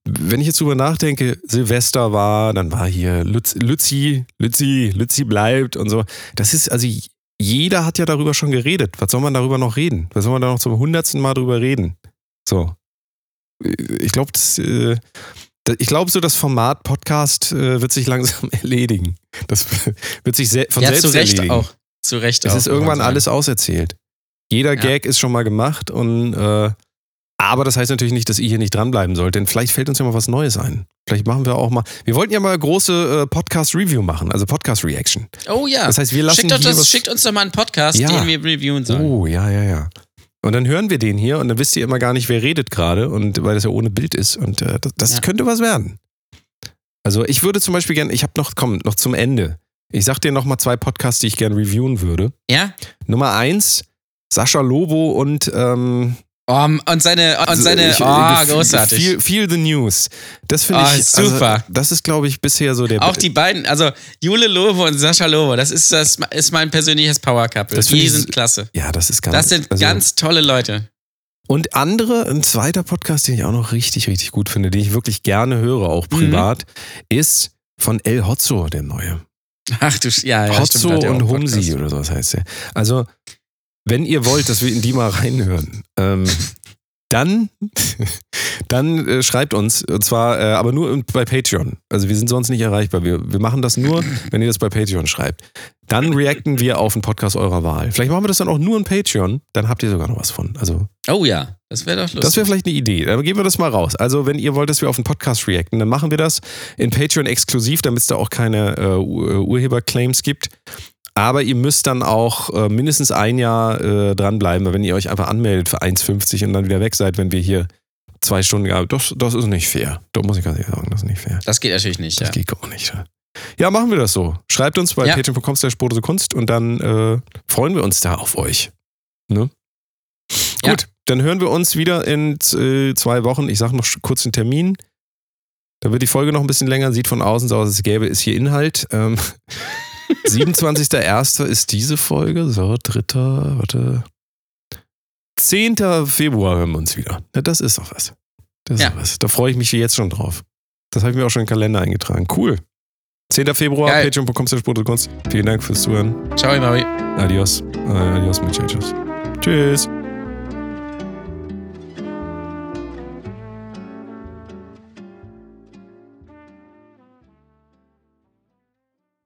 wenn ich jetzt drüber nachdenke, Silvester war, dann war hier Lütz, Lützi, Lützi, Lützi bleibt und so. Das ist, also jeder hat ja darüber schon geredet. Was soll man darüber noch reden? Was soll man da noch zum hundertsten Mal drüber reden? So. Ich glaube, das. Äh, ich glaube, so das Format Podcast äh, wird sich langsam erledigen. Das wird sich se von ja, selbst zu Recht erledigen. auch. Zu Recht Es auch. ist muss man irgendwann alles auserzählt. Jeder Ja. Gag ist schon mal gemacht und äh, aber das heißt natürlich nicht, dass ihr hier nicht dranbleiben sollt, denn vielleicht fällt uns ja mal was Neues ein. Vielleicht machen wir auch mal. Wir wollten ja mal große äh, Podcast-Review machen, also Podcast-Reaction. Oh ja. Das heißt, wir lassen schickt, das, schickt uns doch mal einen Podcast, Ja. den wir reviewen sollen. Oh, ja, ja, ja. Und dann hören wir den hier und dann wisst ihr immer gar nicht, wer redet gerade und weil das ja ohne Bild ist und äh, das, das Ja. könnte was werden. Also ich würde zum Beispiel gerne, ich habe noch, komm, noch zum Ende. Ich sag dir noch mal zwei Podcasts, die ich gerne reviewen würde. Ja? Nummer eins, Sascha Lobo und ähm, Oh, und seine, und seine, ich- oh, äh, großartig. Feel, feel the News. Das finde Oh, ich super. Also, das ist, glaube ich, bisher so der. Auch die beiden, also Jule Lobo und Sascha Lobo, das ist, das ist mein persönliches Power Couple. Die ich- sind klasse. Ja, das ist ganz. Das sind also- ganz tolle Leute. Und andere, ein zweiter Podcast, den ich auch noch richtig, richtig gut finde, den ich wirklich gerne höre, auch Mhm. privat, ist von El Hotzo, der neue. Ach du, ja, ja. Hotzo stimmt, und Humsi oder sowas heißt der. Also, wenn ihr wollt, dass wir in die mal reinhören, ähm, dann, dann äh, schreibt uns, und zwar äh, aber nur bei Patreon. Also wir sind sonst nicht erreichbar. Wir, wir machen das nur, wenn ihr das bei Patreon schreibt. Dann reacten wir auf einen Podcast eurer Wahl. Vielleicht machen wir das dann auch nur in Patreon, dann habt ihr sogar noch was von. Also Oh ja, das wäre doch lustig. das wäre vielleicht eine Idee. Dann geben wir das mal raus. Also, wenn ihr wollt, dass wir auf einen Podcast reacten, dann machen wir das in Patreon exklusiv, damit es da auch keine äh, Ur- Urheberclaims gibt. Aber ihr müsst dann auch äh, mindestens ein Jahr äh, dranbleiben, weil wenn ihr euch einfach anmeldet für 1,50 und dann wieder weg seid, wenn wir hier zwei Stunden, ja, das, das ist nicht fair. Da muss ich ganz ehrlich sagen, das ist nicht fair. das geht natürlich nicht, Das ja. geht gar nicht. Ja. ja, machen wir das so. Schreibt uns bei Ja. patreon.com slash Kunst und dann äh, freuen wir uns da auf euch. Ne? Ja. Gut, dann hören wir uns wieder in äh, zwei Wochen. Ich sage noch kurz den Termin. Da wird die Folge noch ein bisschen länger, sieht von außen so aus, als gäbe es hier Inhalt. Ähm, 27.01. ist diese Folge. So, dritter, warte. 10. Februar hören wir uns wieder. Na, das ist doch was. Das ist Ja. doch was. Da freue ich mich jetzt schon drauf. Das habe ich mir auch schon in den Kalender eingetragen. Cool. 10. Februar, patreon.com slash. Vielen Dank fürs Zuhören. Ciao, Maui. Adios. Äh, adios, muchachos. Tschüss.